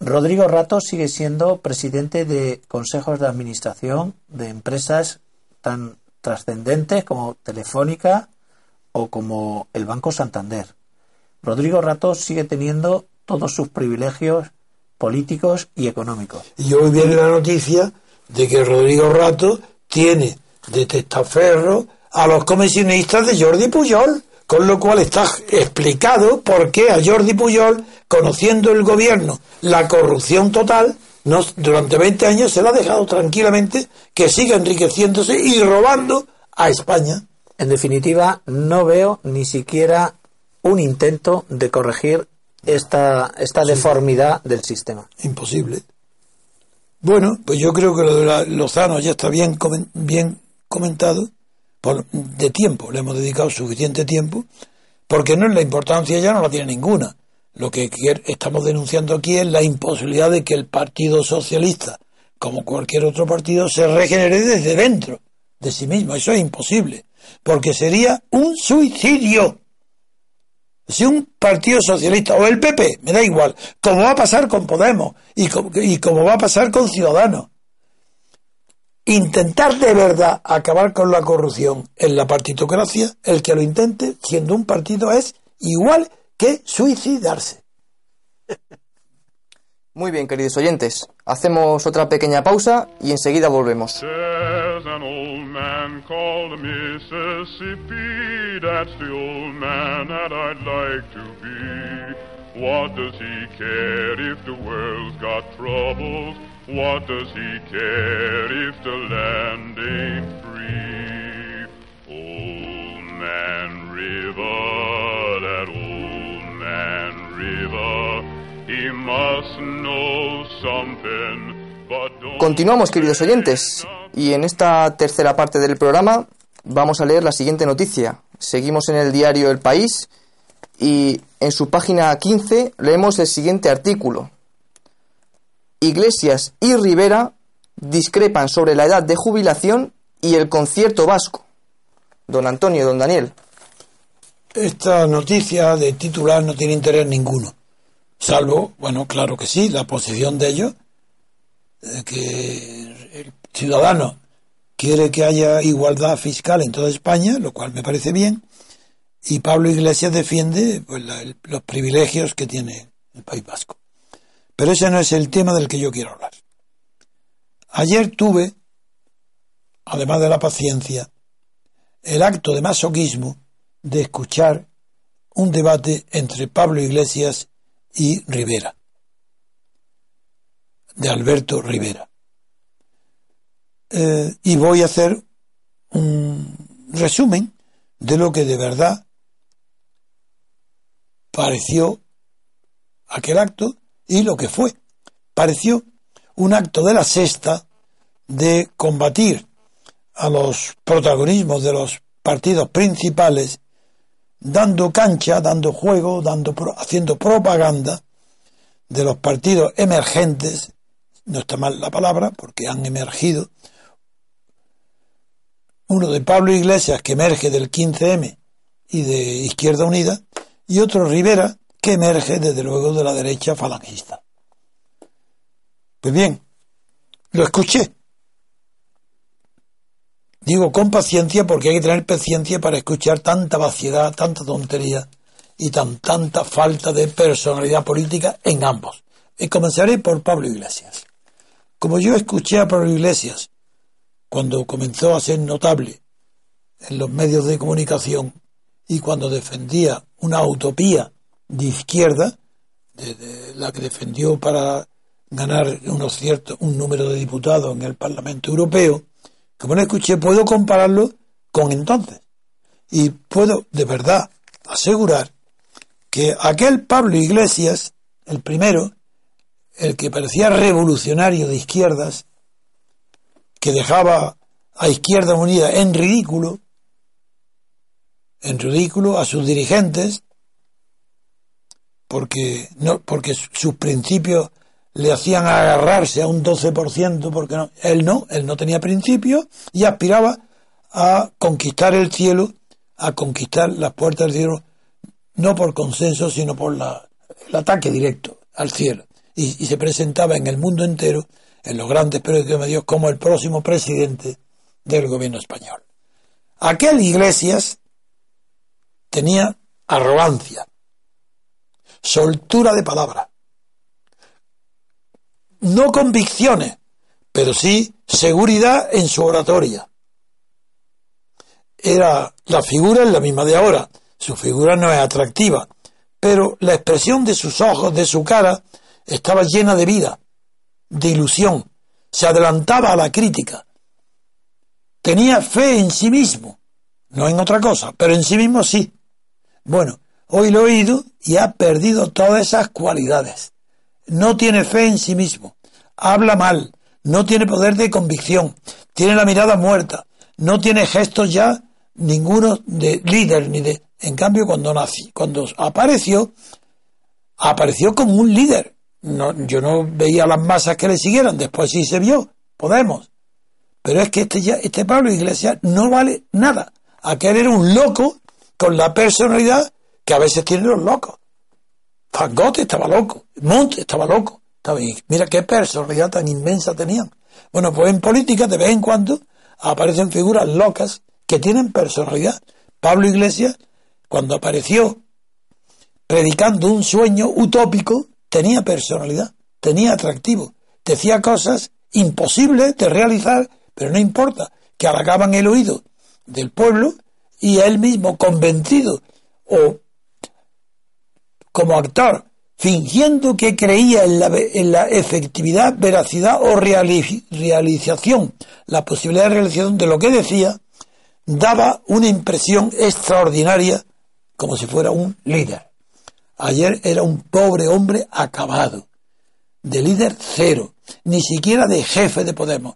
Rodrigo Rato sigue siendo presidente de consejos de administración de empresas tan trascendentes como Telefónica o como el Banco Santander. Rodrigo Rato sigue teniendo todos sus privilegios políticos y económicos. Y hoy viene la noticia de que Rodrigo Rato tiene de testaferro a los comisionistas de Jordi Pujol, con lo cual está explicado por qué a Jordi Pujol, conociendo el gobierno la corrupción total, no, durante 20 años se le ha dejado tranquilamente que siga enriqueciéndose y robando a España. En definitiva, no veo ni siquiera un intento de corregir esta, esta deformidad del sistema. Imposible. Bueno, pues yo creo que lo de la- Lozano ya está bien, bien comentado, por, de tiempo, le hemos dedicado suficiente tiempo, porque no es la importancia, ya no la tiene ninguna. Lo que estamos denunciando aquí es la imposibilidad de que el Partido Socialista, como cualquier otro partido, se regenere desde dentro de sí mismo. Eso es imposible, porque sería un suicidio. Si un partido socialista o el PP, me da igual, como va a pasar con Podemos y como, y como va a pasar con Ciudadanos, intentar de verdad acabar con la corrupción en la partitocracia, el que lo intente siendo un partido es igual que suicidarse. Muy bien, queridos oyentes. Hacemos otra pequeña pausa y enseguida volvemos. There's an old man called Mississippi. That's the old man that I'd like to be. What does he care if the world's got troubles? What does he care if the land ain't free? Old man River, that old man River. He must know something, but don't Continuamos, queridos oyentes, y en esta tercera parte del programa vamos a leer la siguiente noticia. Seguimos en el diario El País y en su página 15 leemos el siguiente artículo. Iglesias y Rivera discrepan sobre la edad de jubilación y el concierto vasco. Don Antonio, don Daniel. Esta noticia de titular no tiene interés ninguno, salvo, bueno, claro que sí, la posición de ellos, eh, que el ciudadano quiere que haya igualdad fiscal en toda España, lo cual me parece bien, y Pablo Iglesias defiende pues, la- los privilegios que tiene el País Vasco. Pero ese no es el tema del que yo quiero hablar. Ayer tuve, además de la paciencia, el acto de masoquismo de escuchar un debate entre Pablo Iglesias y Rivera, de Alberto Rivera. Eh, y voy a hacer un resumen de lo que de verdad pareció aquel acto y lo que fue. Pareció un acto de la sexta de combatir a los protagonismos de los partidos principales, dando cancha, dando juego, dando haciendo propaganda de los partidos emergentes, no está mal la palabra, porque han emergido, uno de Pablo Iglesias, que emerge del 15M y de Izquierda Unida, y otro Rivera, que emerge desde luego de la derecha falangista. Pues bien, lo escuché. Digo con paciencia porque hay que tener paciencia para escuchar tanta vaciedad, tanta tontería y tan tanta falta de personalidad política en ambos. Y comenzaré por Pablo Iglesias. Como yo escuché a Pablo Iglesias cuando comenzó a ser notable en los medios de comunicación y cuando defendía una utopía de izquierda, de, la que defendió para ganar unos ciertos, un número de diputados en el Parlamento Europeo, como lo escuché, puedo compararlo con entonces. Y puedo de verdad asegurar que aquel Pablo Iglesias, el primero, el que parecía revolucionario de izquierdas, que dejaba a Izquierda Unida en ridículo, en ridículo a sus dirigentes, porque, no, porque sus principios le hacían agarrarse a un 12%, porque no, él no, él no tenía principios y aspiraba a conquistar el cielo, a conquistar las puertas del cielo, no por consenso, sino por la, el ataque directo al cielo. Y, y se presentaba en el mundo entero, en los grandes periódicos de medios, como el próximo presidente del gobierno español. Aquel Iglesias tenía arrogancia, soltura de palabra, no convicciones, pero sí seguridad en su oratoria. Era la figura es la misma de ahora. Su figura no es atractiva, pero la expresión de sus ojos, de su cara, estaba llena de vida, de ilusión. Se adelantaba a la crítica. Tenía fe en sí mismo, no en otra cosa, pero en sí mismo sí. Bueno, hoy lo he oído y ha perdido todas esas cualidades. No tiene fe en sí mismo, habla mal, no tiene poder de convicción, tiene la mirada muerta, no tiene gestos ya ninguno de líder ni de. En cambio, cuando nací, cuando apareció, apareció como un líder. No, yo no veía las masas que le siguieran, después sí se vio, Podemos. Pero es que este, ya, este Pablo Iglesias no vale nada. Aquel era un loco con la personalidad que a veces tienen los locos. Van Gogh estaba loco, Montt estaba loco. Mira qué personalidad tan inmensa tenían. Bueno, pues en política de vez en cuando aparecen figuras locas que tienen personalidad. Pablo Iglesias, cuando apareció predicando un sueño utópico, tenía personalidad, tenía atractivo, decía cosas imposibles de realizar, pero no importa, que halagaban el oído del pueblo y él mismo convencido o como actor fingiendo que creía en la, en la efectividad, veracidad o realización, la posibilidad de realización de lo que decía, daba una impresión extraordinaria como si fuera un líder. Ayer era un pobre hombre acabado, de líder cero, ni siquiera de jefe de Podemos.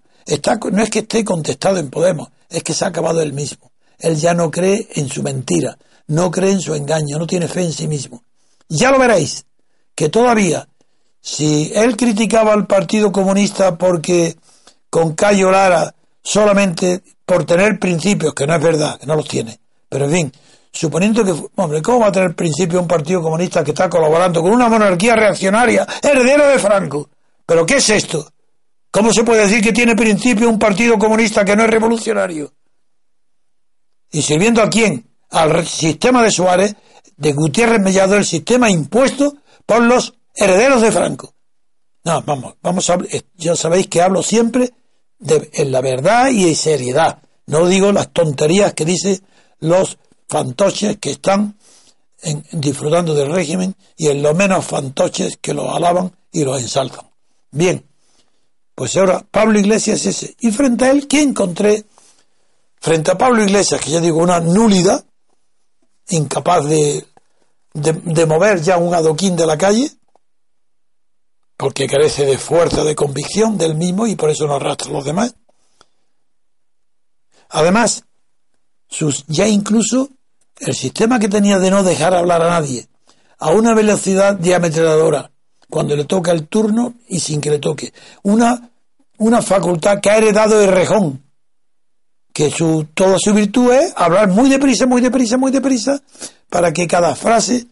No es que esté contestado en Podemos, es que se ha acabado él mismo. Él ya no cree en su mentira, no cree en su engaño, no tiene fe en sí mismo. Ya lo veréis, que todavía, si él criticaba al Partido Comunista porque con Cayo Lara solamente por tener principios, que no es verdad, que no los tiene, pero en fin, suponiendo que, hombre, ¿cómo va a tener principios un Partido Comunista que está colaborando con una monarquía reaccionaria heredera de Franco? ¿Pero qué es esto? ¿Cómo se puede decir que tiene principio un Partido Comunista que no es revolucionario? ¿Y sirviendo a quién? Al sistema de Suárez, de Gutiérrez Mellado, el sistema impuesto por los herederos de Franco. No, vamos, vamos a, ya sabéis que hablo siempre de, en la verdad y en seriedad. No digo las tonterías que dicen los fantoches que están disfrutando del régimen y en lo menos fantoches que lo alaban y lo ensalzan. Bien, pues ahora Pablo Iglesias es ese. Y frente a él, ¿qué encontré? Frente a Pablo Iglesias, que ya digo, una nulidad, incapaz de, de, mover ya un adoquín de la calle, porque carece de fuerza de convicción del mismo y por eso no arrastra a los demás. Además, sus, ya incluso el sistema que tenía de no dejar hablar a nadie a una velocidad diametradora cuando le toca el turno y sin que le toque. Una, una facultad que ha heredado el rejón, que su, toda su virtud es hablar muy deprisa, muy deprisa, muy deprisa, para que cada frase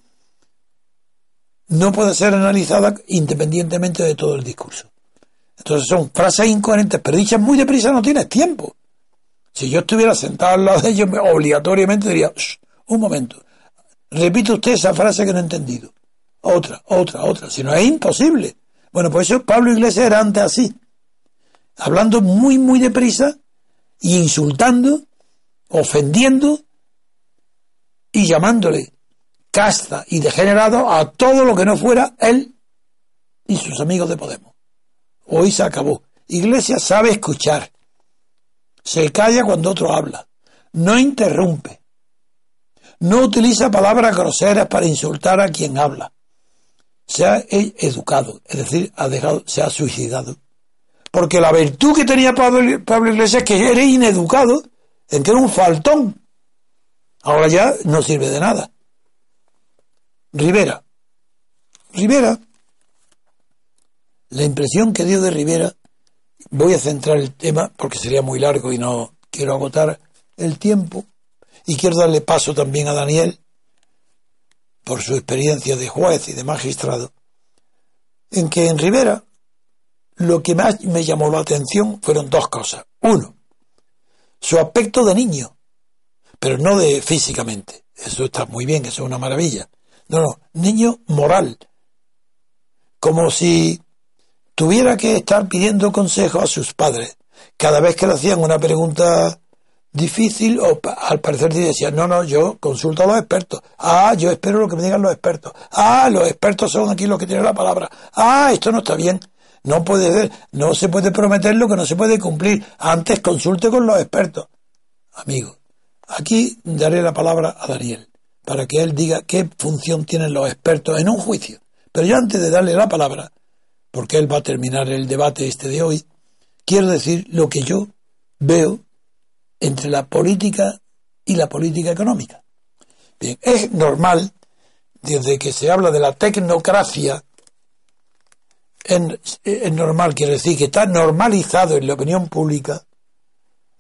no pueda ser analizada independientemente de todo el discurso. Entonces son frases incoherentes, pero dichas muy deprisa no tienes tiempo. Si yo estuviera sentado al lado de ellos, obligatoriamente diría, un momento, repite usted esa frase que no he entendido. Otra, otra, otra. Si no es imposible. Bueno, pues eso Pablo Iglesias era antes así. Hablando muy, muy deprisa insultando, ofendiendo y llamándole casta y degenerado a todo lo que no fuera él y sus amigos de Podemos. Hoy se acabó. Iglesias sabe escuchar. Se calla cuando otro habla. No interrumpe. No utiliza palabras groseras para insultar a quien habla. Se ha educado, es decir, ha dejado, se ha suicidado. Porque la virtud que tenía Pablo, Iglesias es que era ineducado, en que era un faltón. Ahora ya no sirve de nada. Rivera. Rivera, la impresión que dio de Rivera voy a centrar el tema porque sería muy largo y no quiero agotar el tiempo. Y quiero darle paso también a Daniel, por su experiencia de juez y de magistrado, en que en Rivera lo que más me llamó la atención fueron dos cosas. Uno, su aspecto de niño, pero no de físicamente. Eso está muy bien, eso es una maravilla. No, no, niño moral. Como si tuviera que estar pidiendo consejo a sus padres. Cada vez que le hacían una pregunta difícil, o al parecer decía, no, no, yo consulto a los expertos. Ah, yo espero lo que me digan los expertos. Ah, los expertos son aquí los que tienen la palabra. Ah, esto no está bien. No puede no se puede prometer lo que no se puede cumplir. Antes consulte con los expertos. Amigo, aquí daré la palabra a Daniel para que él diga qué función tienen los expertos en un juicio. Pero yo antes de darle la palabra, porque él va a terminar el debate este de hoy, quiero decir lo que yo veo entre la política y la política económica. Bien, es normal, desde que se habla de la tecnocracia, es, normal, quiere decir que está normalizado en la opinión pública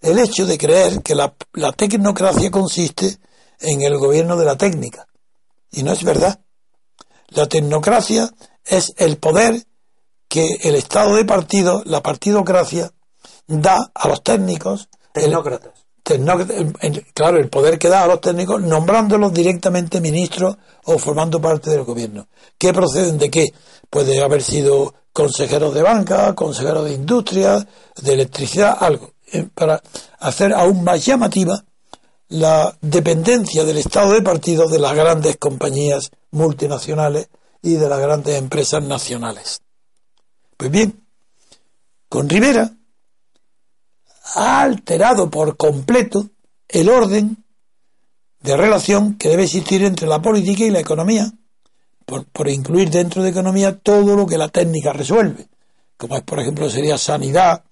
el hecho de creer que la, la tecnocracia consiste en el gobierno de la técnica. Y no es verdad. La tecnocracia es el poder que el estado de partido, la partidocracia, da a los técnicos. Tecnócratas. Claro, el poder que da a los técnicos nombrándolos directamente ministros o formando parte del gobierno. ¿Qué proceden de qué? Puede haber sido consejeros de banca, consejeros de industria, de electricidad, algo, eh, para hacer aún más llamativa la dependencia del estado de partido de las grandes compañías multinacionales y de las grandes empresas nacionales. Pues bien, con Rivera ha alterado por completo el orden de relación que debe existir entre la política y la economía, por, por incluir dentro de economía todo lo que la técnica resuelve, como es, por ejemplo, sería sanidad,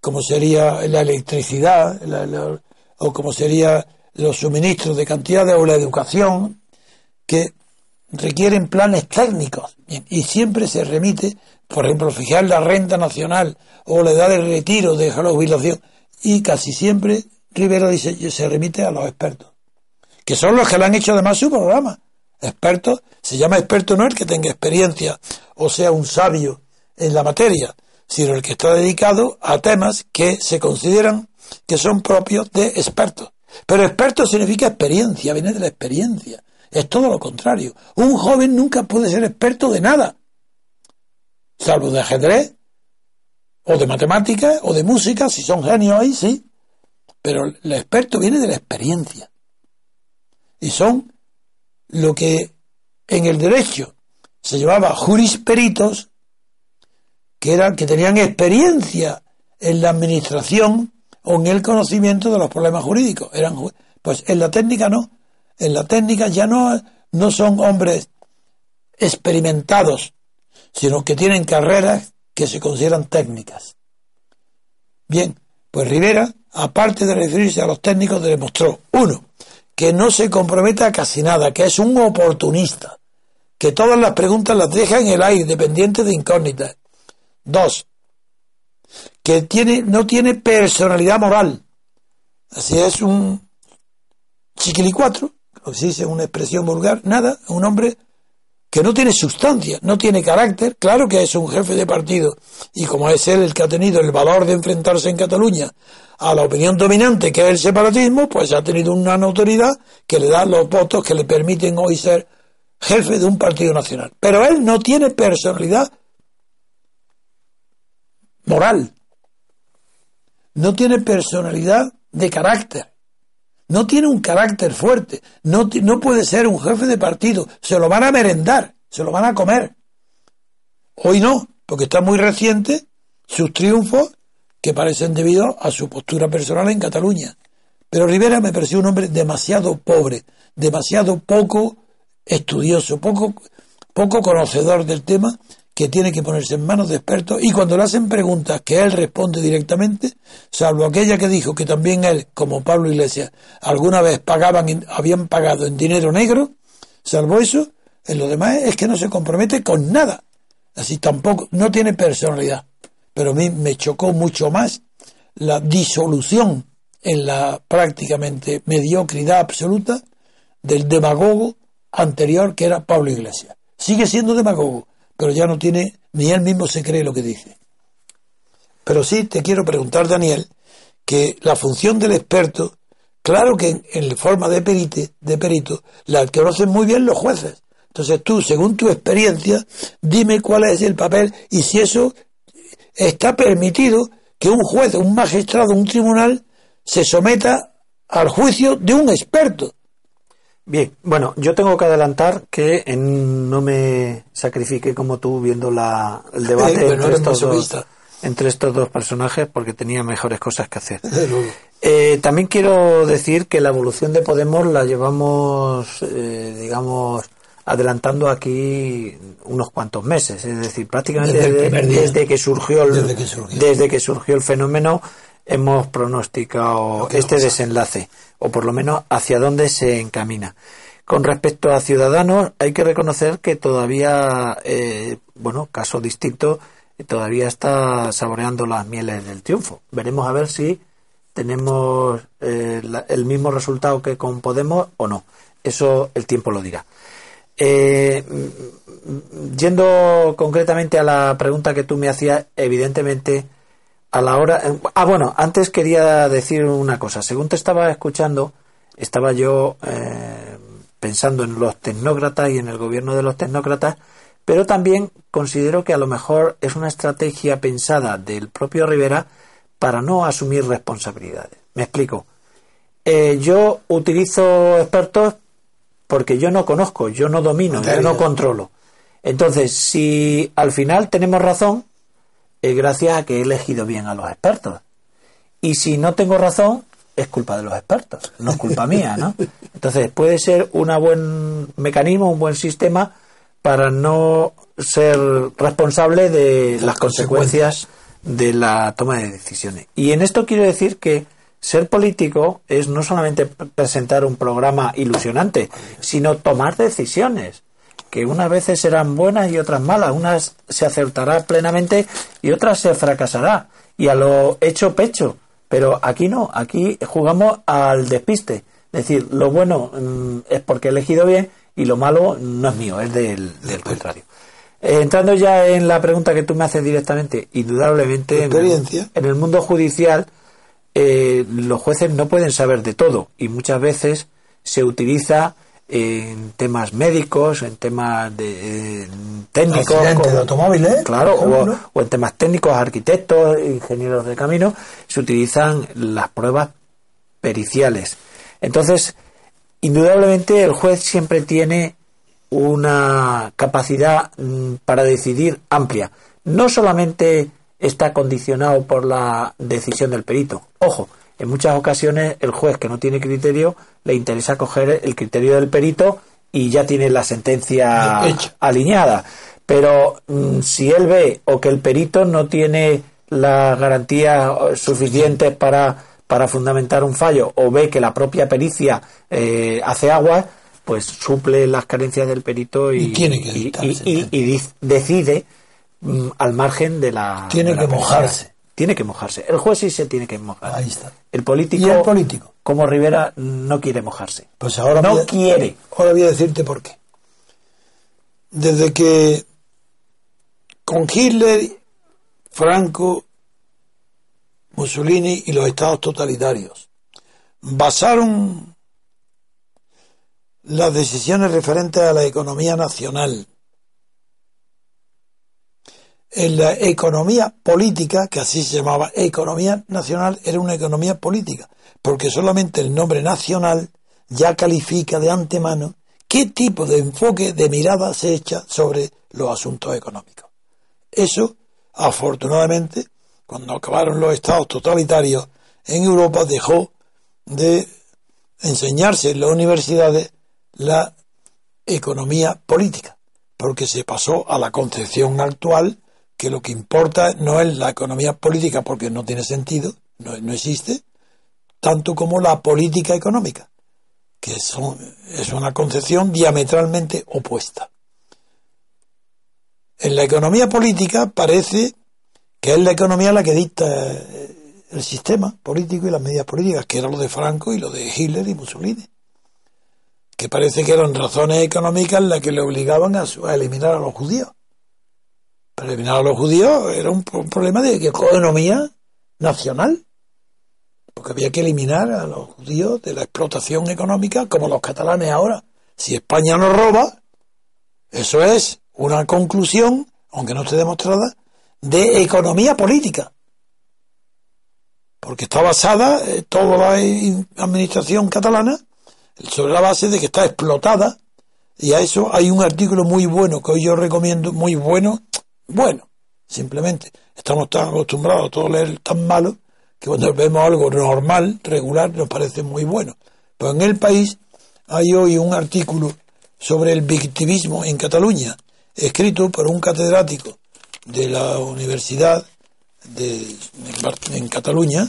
como sería la electricidad, o como sería los suministros de cantidades o la educación, que requieren planes técnicos y siempre se remite, por ejemplo, fijar la renta nacional o la edad de retiro de la jubilación y casi siempre Rivera dice se remite a los expertos, que son los que le han hecho además su programa. Expertos, se llama experto no el que tenga experiencia o sea un sabio en la materia, sino el que está dedicado a temas que se consideran que son propios de expertos. Pero experto significa experiencia, viene de la experiencia. Es todo lo contrario. Un joven nunca puede ser experto de nada, salvo de ajedrez, o de matemáticas, o de música, si son genios ahí, sí. Pero el experto viene de la experiencia. Y son lo que en el derecho se llamaba jurisperitos, que eran, que tenían experiencia en la administración o en el conocimiento de los problemas jurídicos. Eran, pues en la técnica no. En la técnica ya no, no son hombres experimentados, sino que tienen carreras que se consideran técnicas. Bien, pues Rivera, aparte de referirse a los técnicos, demostró, uno, que no se compromete a casi nada, que es un oportunista, que todas las preguntas las deja en el aire, dependientes de incógnitas. Dos, que tiene, no tiene personalidad moral. Así es un chiquilicuatro, o se dice una expresión vulgar, nada, un hombre que no tiene sustancia, no tiene carácter, claro que es un jefe de partido, y como es él el que ha tenido el valor de enfrentarse en Cataluña a la opinión dominante que es el separatismo, pues ha tenido una autoridad que le da los votos que le permiten hoy ser jefe de un partido nacional. Pero él no tiene personalidad moral, no tiene personalidad de carácter, no tiene un carácter fuerte, no, no puede ser un jefe de partido, se lo van a merendar, se lo van a comer. Hoy no, porque está muy reciente sus triunfos que parecen debido a su postura personal en Cataluña. Pero Rivera me pareció un hombre demasiado pobre, demasiado poco estudioso, poco, poco conocedor del tema, que tiene que ponerse en manos de expertos y cuando le hacen preguntas que él responde directamente, salvo aquella que dijo que también él, como Pablo Iglesias, alguna vez pagaban, habían pagado en dinero negro, salvo eso, en lo demás es que no se compromete con nada. Así tampoco, no tiene personalidad. Pero a mí me chocó mucho más la disolución en la prácticamente mediocridad absoluta del demagogo anterior que era Pablo Iglesias. Sigue siendo demagogo, pero ya no tiene, ni él mismo se cree lo que dice. Pero sí te quiero preguntar, Daniel, que la función del experto, claro que en, forma de, perite, de perito, la conocen muy bien los jueces. Entonces tú, según tu experiencia, dime cuál es el papel y si eso está permitido que un juez, un magistrado, un tribunal se someta al juicio de un experto. Bien, bueno, yo tengo que adelantar que en- no me sacrifique como tú viendo la, el debate Eh, entre, estos dos, entre estos dos personajes porque tenía mejores cosas que hacer. Eh, también quiero decir que la evolución de Podemos la llevamos, eh, digamos, adelantando aquí unos cuantos meses, es decir, prácticamente Desde que surgió el, Desde que surgió. desde que surgió el fenómeno hemos pronosticado este desenlace o por lo menos hacia dónde se encamina. Con respecto a Ciudadanos, hay que reconocer que todavía, eh, bueno, caso distinto, todavía está saboreando las mieles del triunfo. Veremos a ver si tenemos eh, el mismo resultado que con Podemos o no. Eso el tiempo lo dirá. Eh, mm, yendo concretamente a la pregunta que tú me hacías, evidentemente, a la hora. Ah, bueno, antes quería decir una cosa. Según te estaba escuchando, estaba yo eh, pensando en los tecnócratas y en el gobierno de los tecnócratas, pero también considero que a lo mejor es una estrategia pensada del propio Rivera para no asumir responsabilidades. Me explico. Eh, yo utilizo expertos porque yo no conozco, yo no domino, yo no controlo. Entonces, si al final tenemos razón, es gracias a que he elegido bien a los expertos. Y si no tengo razón, es culpa de los expertos, no es culpa mía, ¿no? Entonces, puede ser un buen mecanismo, un buen sistema para no ser responsable de las consecuencias de la toma de decisiones. Y en esto quiero decir que ser político es no solamente presentar un programa ilusionante, sino tomar decisiones que unas veces serán buenas y otras malas, unas se acertará plenamente y otras se fracasará y a lo hecho pecho. Pero aquí no, aquí jugamos al despiste. Es decir, lo bueno mm, es porque he elegido bien y lo malo no es mío, es del, contrario. Eh, entrando ya en la pregunta que tú me haces directamente, indudablemente en el, mundo judicial eh, los jueces no pueden saber de todo y muchas veces se utiliza en temas médicos, en temas de, técnicos, de automóviles, claro, o, en temas técnicos, arquitectos, ingenieros de camino, se utilizan las pruebas periciales. Entonces, indudablemente el juez siempre tiene una capacidad mm, para decidir amplia. No solamente está condicionado por la decisión del perito. Ojo, en muchas ocasiones el juez que no tiene criterio le interesa coger el criterio del perito y ya tiene la sentencia alineada. Pero mm, si él ve o que el perito no tiene la garantía suficiente para, para fundamentar un fallo o ve que la propia pericia eh, hace agua, pues suple las carencias del perito y, y, decide mm, al margen de la. Tiene que mojarse tiene que mojarse. El juez sí se tiene que mojar. Ahí está. El político, ¿Y el político? como Rivera, no quiere mojarse. Pues ahora no quiere. Ahora voy a decirte por qué. Desde que con Hitler, Franco, Mussolini y los estados totalitarios basaron las decisiones referentes a la economía nacional en la economía política, que así se llamaba economía nacional, era una economía política, porque solamente el nombre nacional ya califica de antemano qué tipo de enfoque, de mirada se echa sobre los asuntos económicos. Eso, afortunadamente, cuando acabaron los estados totalitarios en Europa, dejó de enseñarse en las universidades la economía política, porque se pasó a la concepción actual que lo que importa no es la economía política porque no tiene sentido, no, existe, tanto como la política económica, que es una concepción diametralmente opuesta. En la economía política parece que es la economía la que dicta eh, el sistema político y las medidas políticas, que era lo de Franco y lo de Hitler y Mussolini, que parece que eran razones económicas las que le obligaban a eliminar a los judíos para eliminar a los judíos era un, problema de economía nacional, porque había que eliminar a los judíos de la explotación económica, como los catalanes ahora. Si España nos roba, eso es una conclusión, aunque no esté demostrada, de economía política. Porque está basada eh, toda la administración catalana sobre la base de que está explotada. Y a eso hay un artículo muy bueno que hoy yo recomiendo, muy bueno, bueno. Simplemente estamos tan acostumbrados a todo leer tan malo que cuando vemos algo normal, regular, nos parece muy bueno. Pero en el país hay hoy un artículo sobre el victimismo en Cataluña, escrito por un catedrático de la Universidad de, en, Cataluña,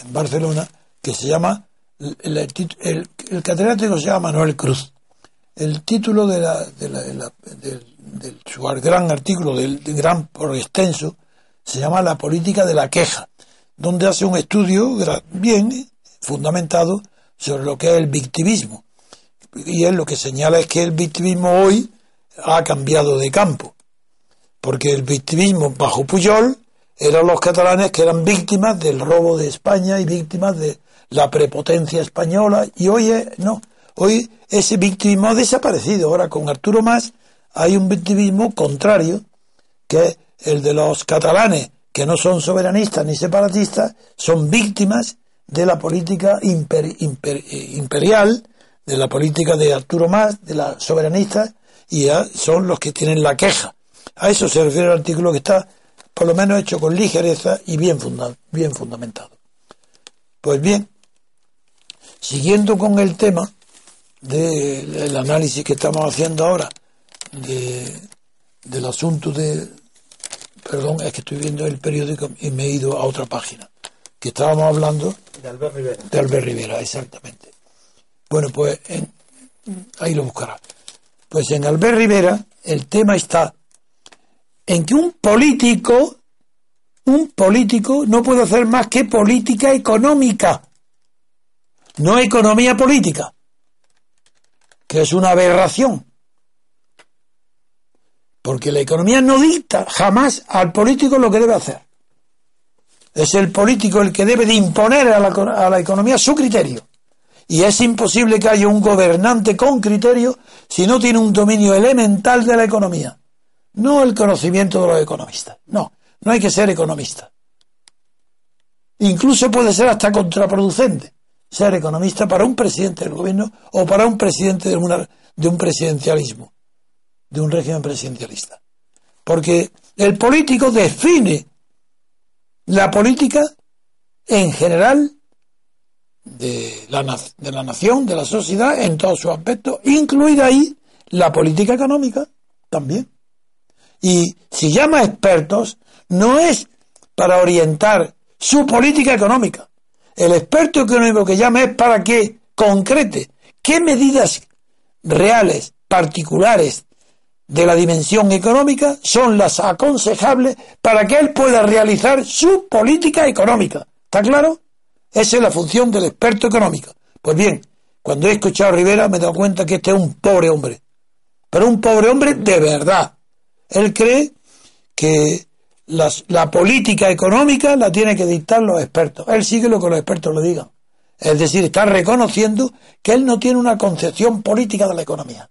en Barcelona, que se llama, el, el, catedrático se llama Manuel Cruz. El título de la, de la, del del, su gran artículo, del, gran por extenso, se llama La política de la queja, donde hace un estudio bien fundamentado sobre lo que es el victimismo. y él lo que señala es que el victimismo hoy ha cambiado de campo, porque el victimismo bajo Puyol eran los catalanes que eran víctimas del robo de España y víctimas de la prepotencia española, y hoy es, no, hoy ese victimismo ha desaparecido. Ahora con Arturo Más hay un victimismo contrario, que es el de los catalanes, que no son soberanistas ni separatistas, son víctimas de la política eh, imperial, de la política de Arturo Más, de la soberanista, y son los que tienen la queja. A eso se refiere el artículo que está, por lo menos, hecho con ligereza y bien, funda- bien fundamentado. Pues bien, siguiendo con el tema del análisis que estamos haciendo ahora de, del asunto de... Perdón, es que estoy viendo el periódico y me he ido a otra página, que estábamos hablando De Albert Rivera. de Albert Rivera, exactamente. Bueno, pues en- ahí lo buscará. Pues en Albert Rivera el tema está en que un político, un político no puede hacer más que política económica, no economía política, que es una aberración. Porque la economía no dicta jamás al político lo que debe hacer. Es el político el que debe de imponer a la, economía su criterio. Y es imposible que haya un gobernante con criterio si no tiene un dominio elemental de la economía. No el conocimiento de los economistas. No, no hay que ser economista. Incluso puede ser hasta contraproducente ser economista para un presidente del gobierno o para un presidente de un presidencialismo, de un régimen presidencialista. Porque el político define la política en general de la, de la nación, de la sociedad, en todos sus aspectos, incluida ahí la política económica también. Y si llama expertos, no es para orientar su política económica. El experto económico que llama es para que concrete qué medidas reales, particulares de la dimensión económica son las aconsejables para que él pueda realizar su política económica. ¿Está claro? Esa es la función del experto económico. Pues bien, cuando he escuchado a Rivera me he dado cuenta que este es un pobre hombre. Pero un pobre hombre de verdad. Él cree que la política económica la tiene que dictar los expertos. Él sigue lo que los expertos le digan. Es decir, está reconociendo que él no tiene una concepción política de la economía,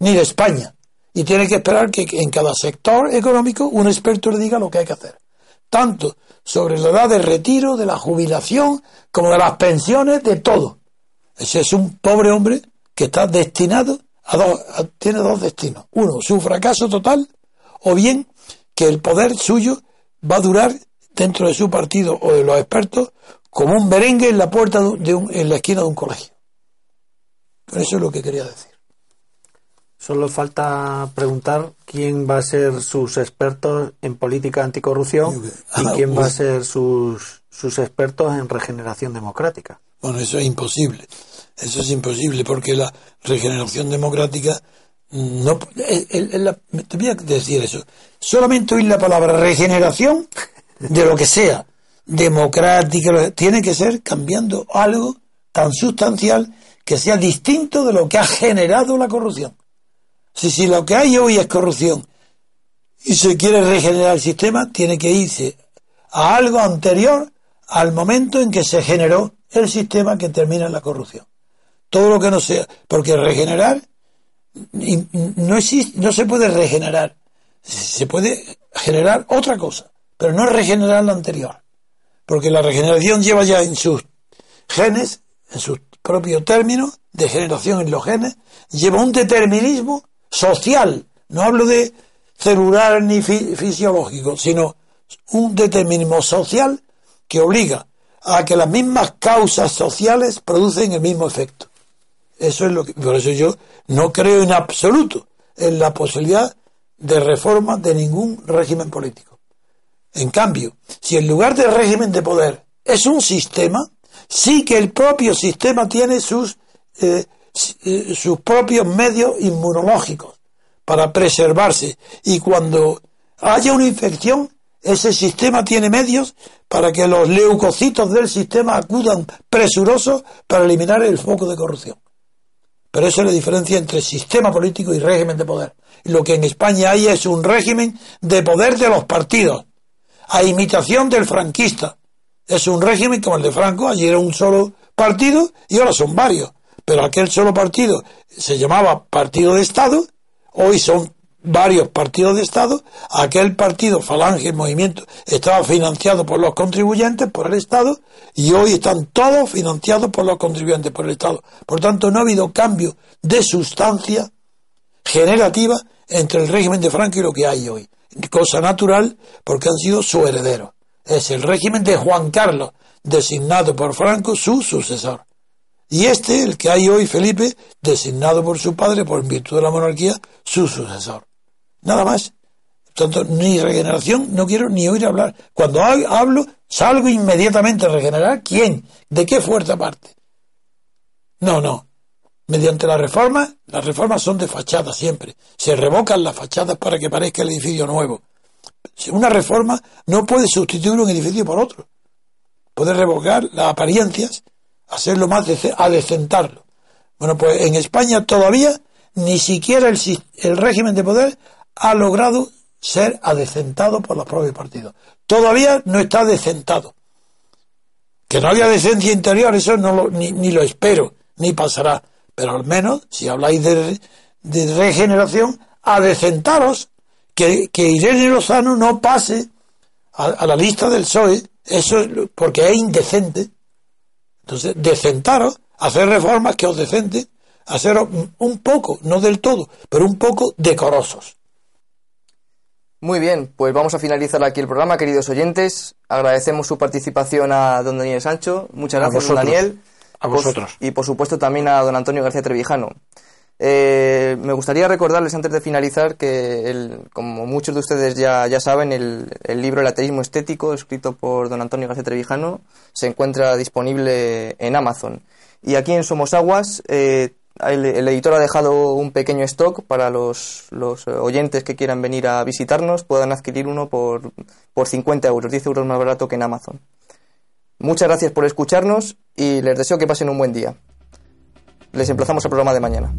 ni de España. Y tiene que esperar que en cada sector económico un experto le diga lo que hay que hacer. Tanto sobre la edad de retiro, de la jubilación, como de las pensiones, de todo. Ese es un pobre hombre que está destinado a dos, tiene dos destinos. Uno, su fracaso total, o bien que el poder suyo va a durar dentro de su partido o de los expertos como un merengue en la puerta de un- en la esquina de un colegio. Eso es lo que quería decir. Solo falta preguntar quién va a ser sus expertos en política anticorrupción y quién va a ser sus, sus expertos en regeneración democrática. Bueno, eso es imposible. Eso es imposible porque la regeneración democrática no. la- te voy a decir eso. Solamente oír la palabra regeneración de lo que sea, democrática, tiene que ser cambiando algo tan sustancial que sea distinto de lo que ha generado la corrupción. Si, si lo que hay hoy es corrupción y se quiere regenerar el sistema, tiene que irse a algo anterior al momento en que se generó el sistema que termina la corrupción. Todo lo que no sea, porque regenerar no existe, no se puede regenerar, se puede generar otra cosa, pero no regenerar la anterior, porque la regeneración lleva ya en sus genes, en sus propios términos de generación en los genes, lleva un determinismo social, no hablo de celular ni fi- fisiológico, sino un determinismo social que obliga a que las mismas causas sociales producen el mismo efecto. Eso es lo que, por eso yo no creo en absoluto en la posibilidad de reforma de ningún régimen político. En cambio, si en lugar de régimen de poder es un sistema, sí que el propio sistema tiene sus, eh, sus propios medios inmunológicos para preservarse. Y cuando haya una infección, ese sistema tiene medios para que los leucocitos del sistema acudan presurosos para eliminar el foco de corrupción. Pero eso es la diferencia entre sistema político y régimen de poder. Lo que en España hay es un régimen de poder de los partidos, a imitación del franquista. Es un régimen como el de Franco, allí era un solo partido y ahora son varios. Pero aquel solo partido se llamaba Partido de Estado, hoy son varios partidos de Estado, aquel partido Falange Movimiento estaba financiado por los contribuyentes, por el Estado, y hoy están todos financiados por los contribuyentes, por el Estado. Por tanto, no ha habido cambio de sustancia generativa entre el régimen de Franco y lo que hay hoy. Cosa natural porque han sido su heredero. Es el régimen de Juan Carlos, designado por Franco su sucesor. Y este, el que hay hoy, Felipe, designado por su padre, por virtud de la monarquía, su sucesor. Nada más. Tanto, ni regeneración, no quiero ni oír hablar. Cuando hablo, salgo inmediatamente a regenerar. ¿Quién? ¿De qué fuerza parte? No, no. Mediante la reforma, las reformas son de fachada siempre. Se revocan las fachadas para que parezca el edificio nuevo. Una reforma no puede sustituir un edificio por otro. Puede revocar las apariencias, hacerlo más, adecentarlo. Bueno, pues en España todavía ni siquiera el, el régimen de poder ha logrado ser adecentado por los propios partidos. Todavía no está adecentado. Que no haya decencia interior, eso no lo, ni, lo espero, ni pasará. Pero al menos, si habláis de, de regeneración, adecentaros, que, que Irene Lozano no pase a, la lista del PSOE, eso es porque es indecente. Entonces, decentaros, hacer reformas que os decenten, hacer un poco, no del todo, pero un poco decorosos. Muy bien, pues vamos a finalizar aquí el programa, queridos oyentes. Agradecemos su participación a don Daniel Sancho. Muchas gracias, don Daniel. A vosotros. y por supuesto también a don Antonio García Trevijano. Eh, me gustaría recordarles antes de finalizar que, como muchos de ustedes ya, saben, el, el, libro El ateísmo estético, escrito por don Antonio García Trevijano, se encuentra disponible en Amazon. Y aquí en Somos Aguas eh, el, editor ha dejado un pequeño stock para los, los, oyentes que quieran venir a visitarnos, puedan adquirir uno por, por 50 euros, 10 euros más barato que en Amazon. Muchas gracias por escucharnos y les deseo que pasen un buen día. Les emplazamos al programa de mañana.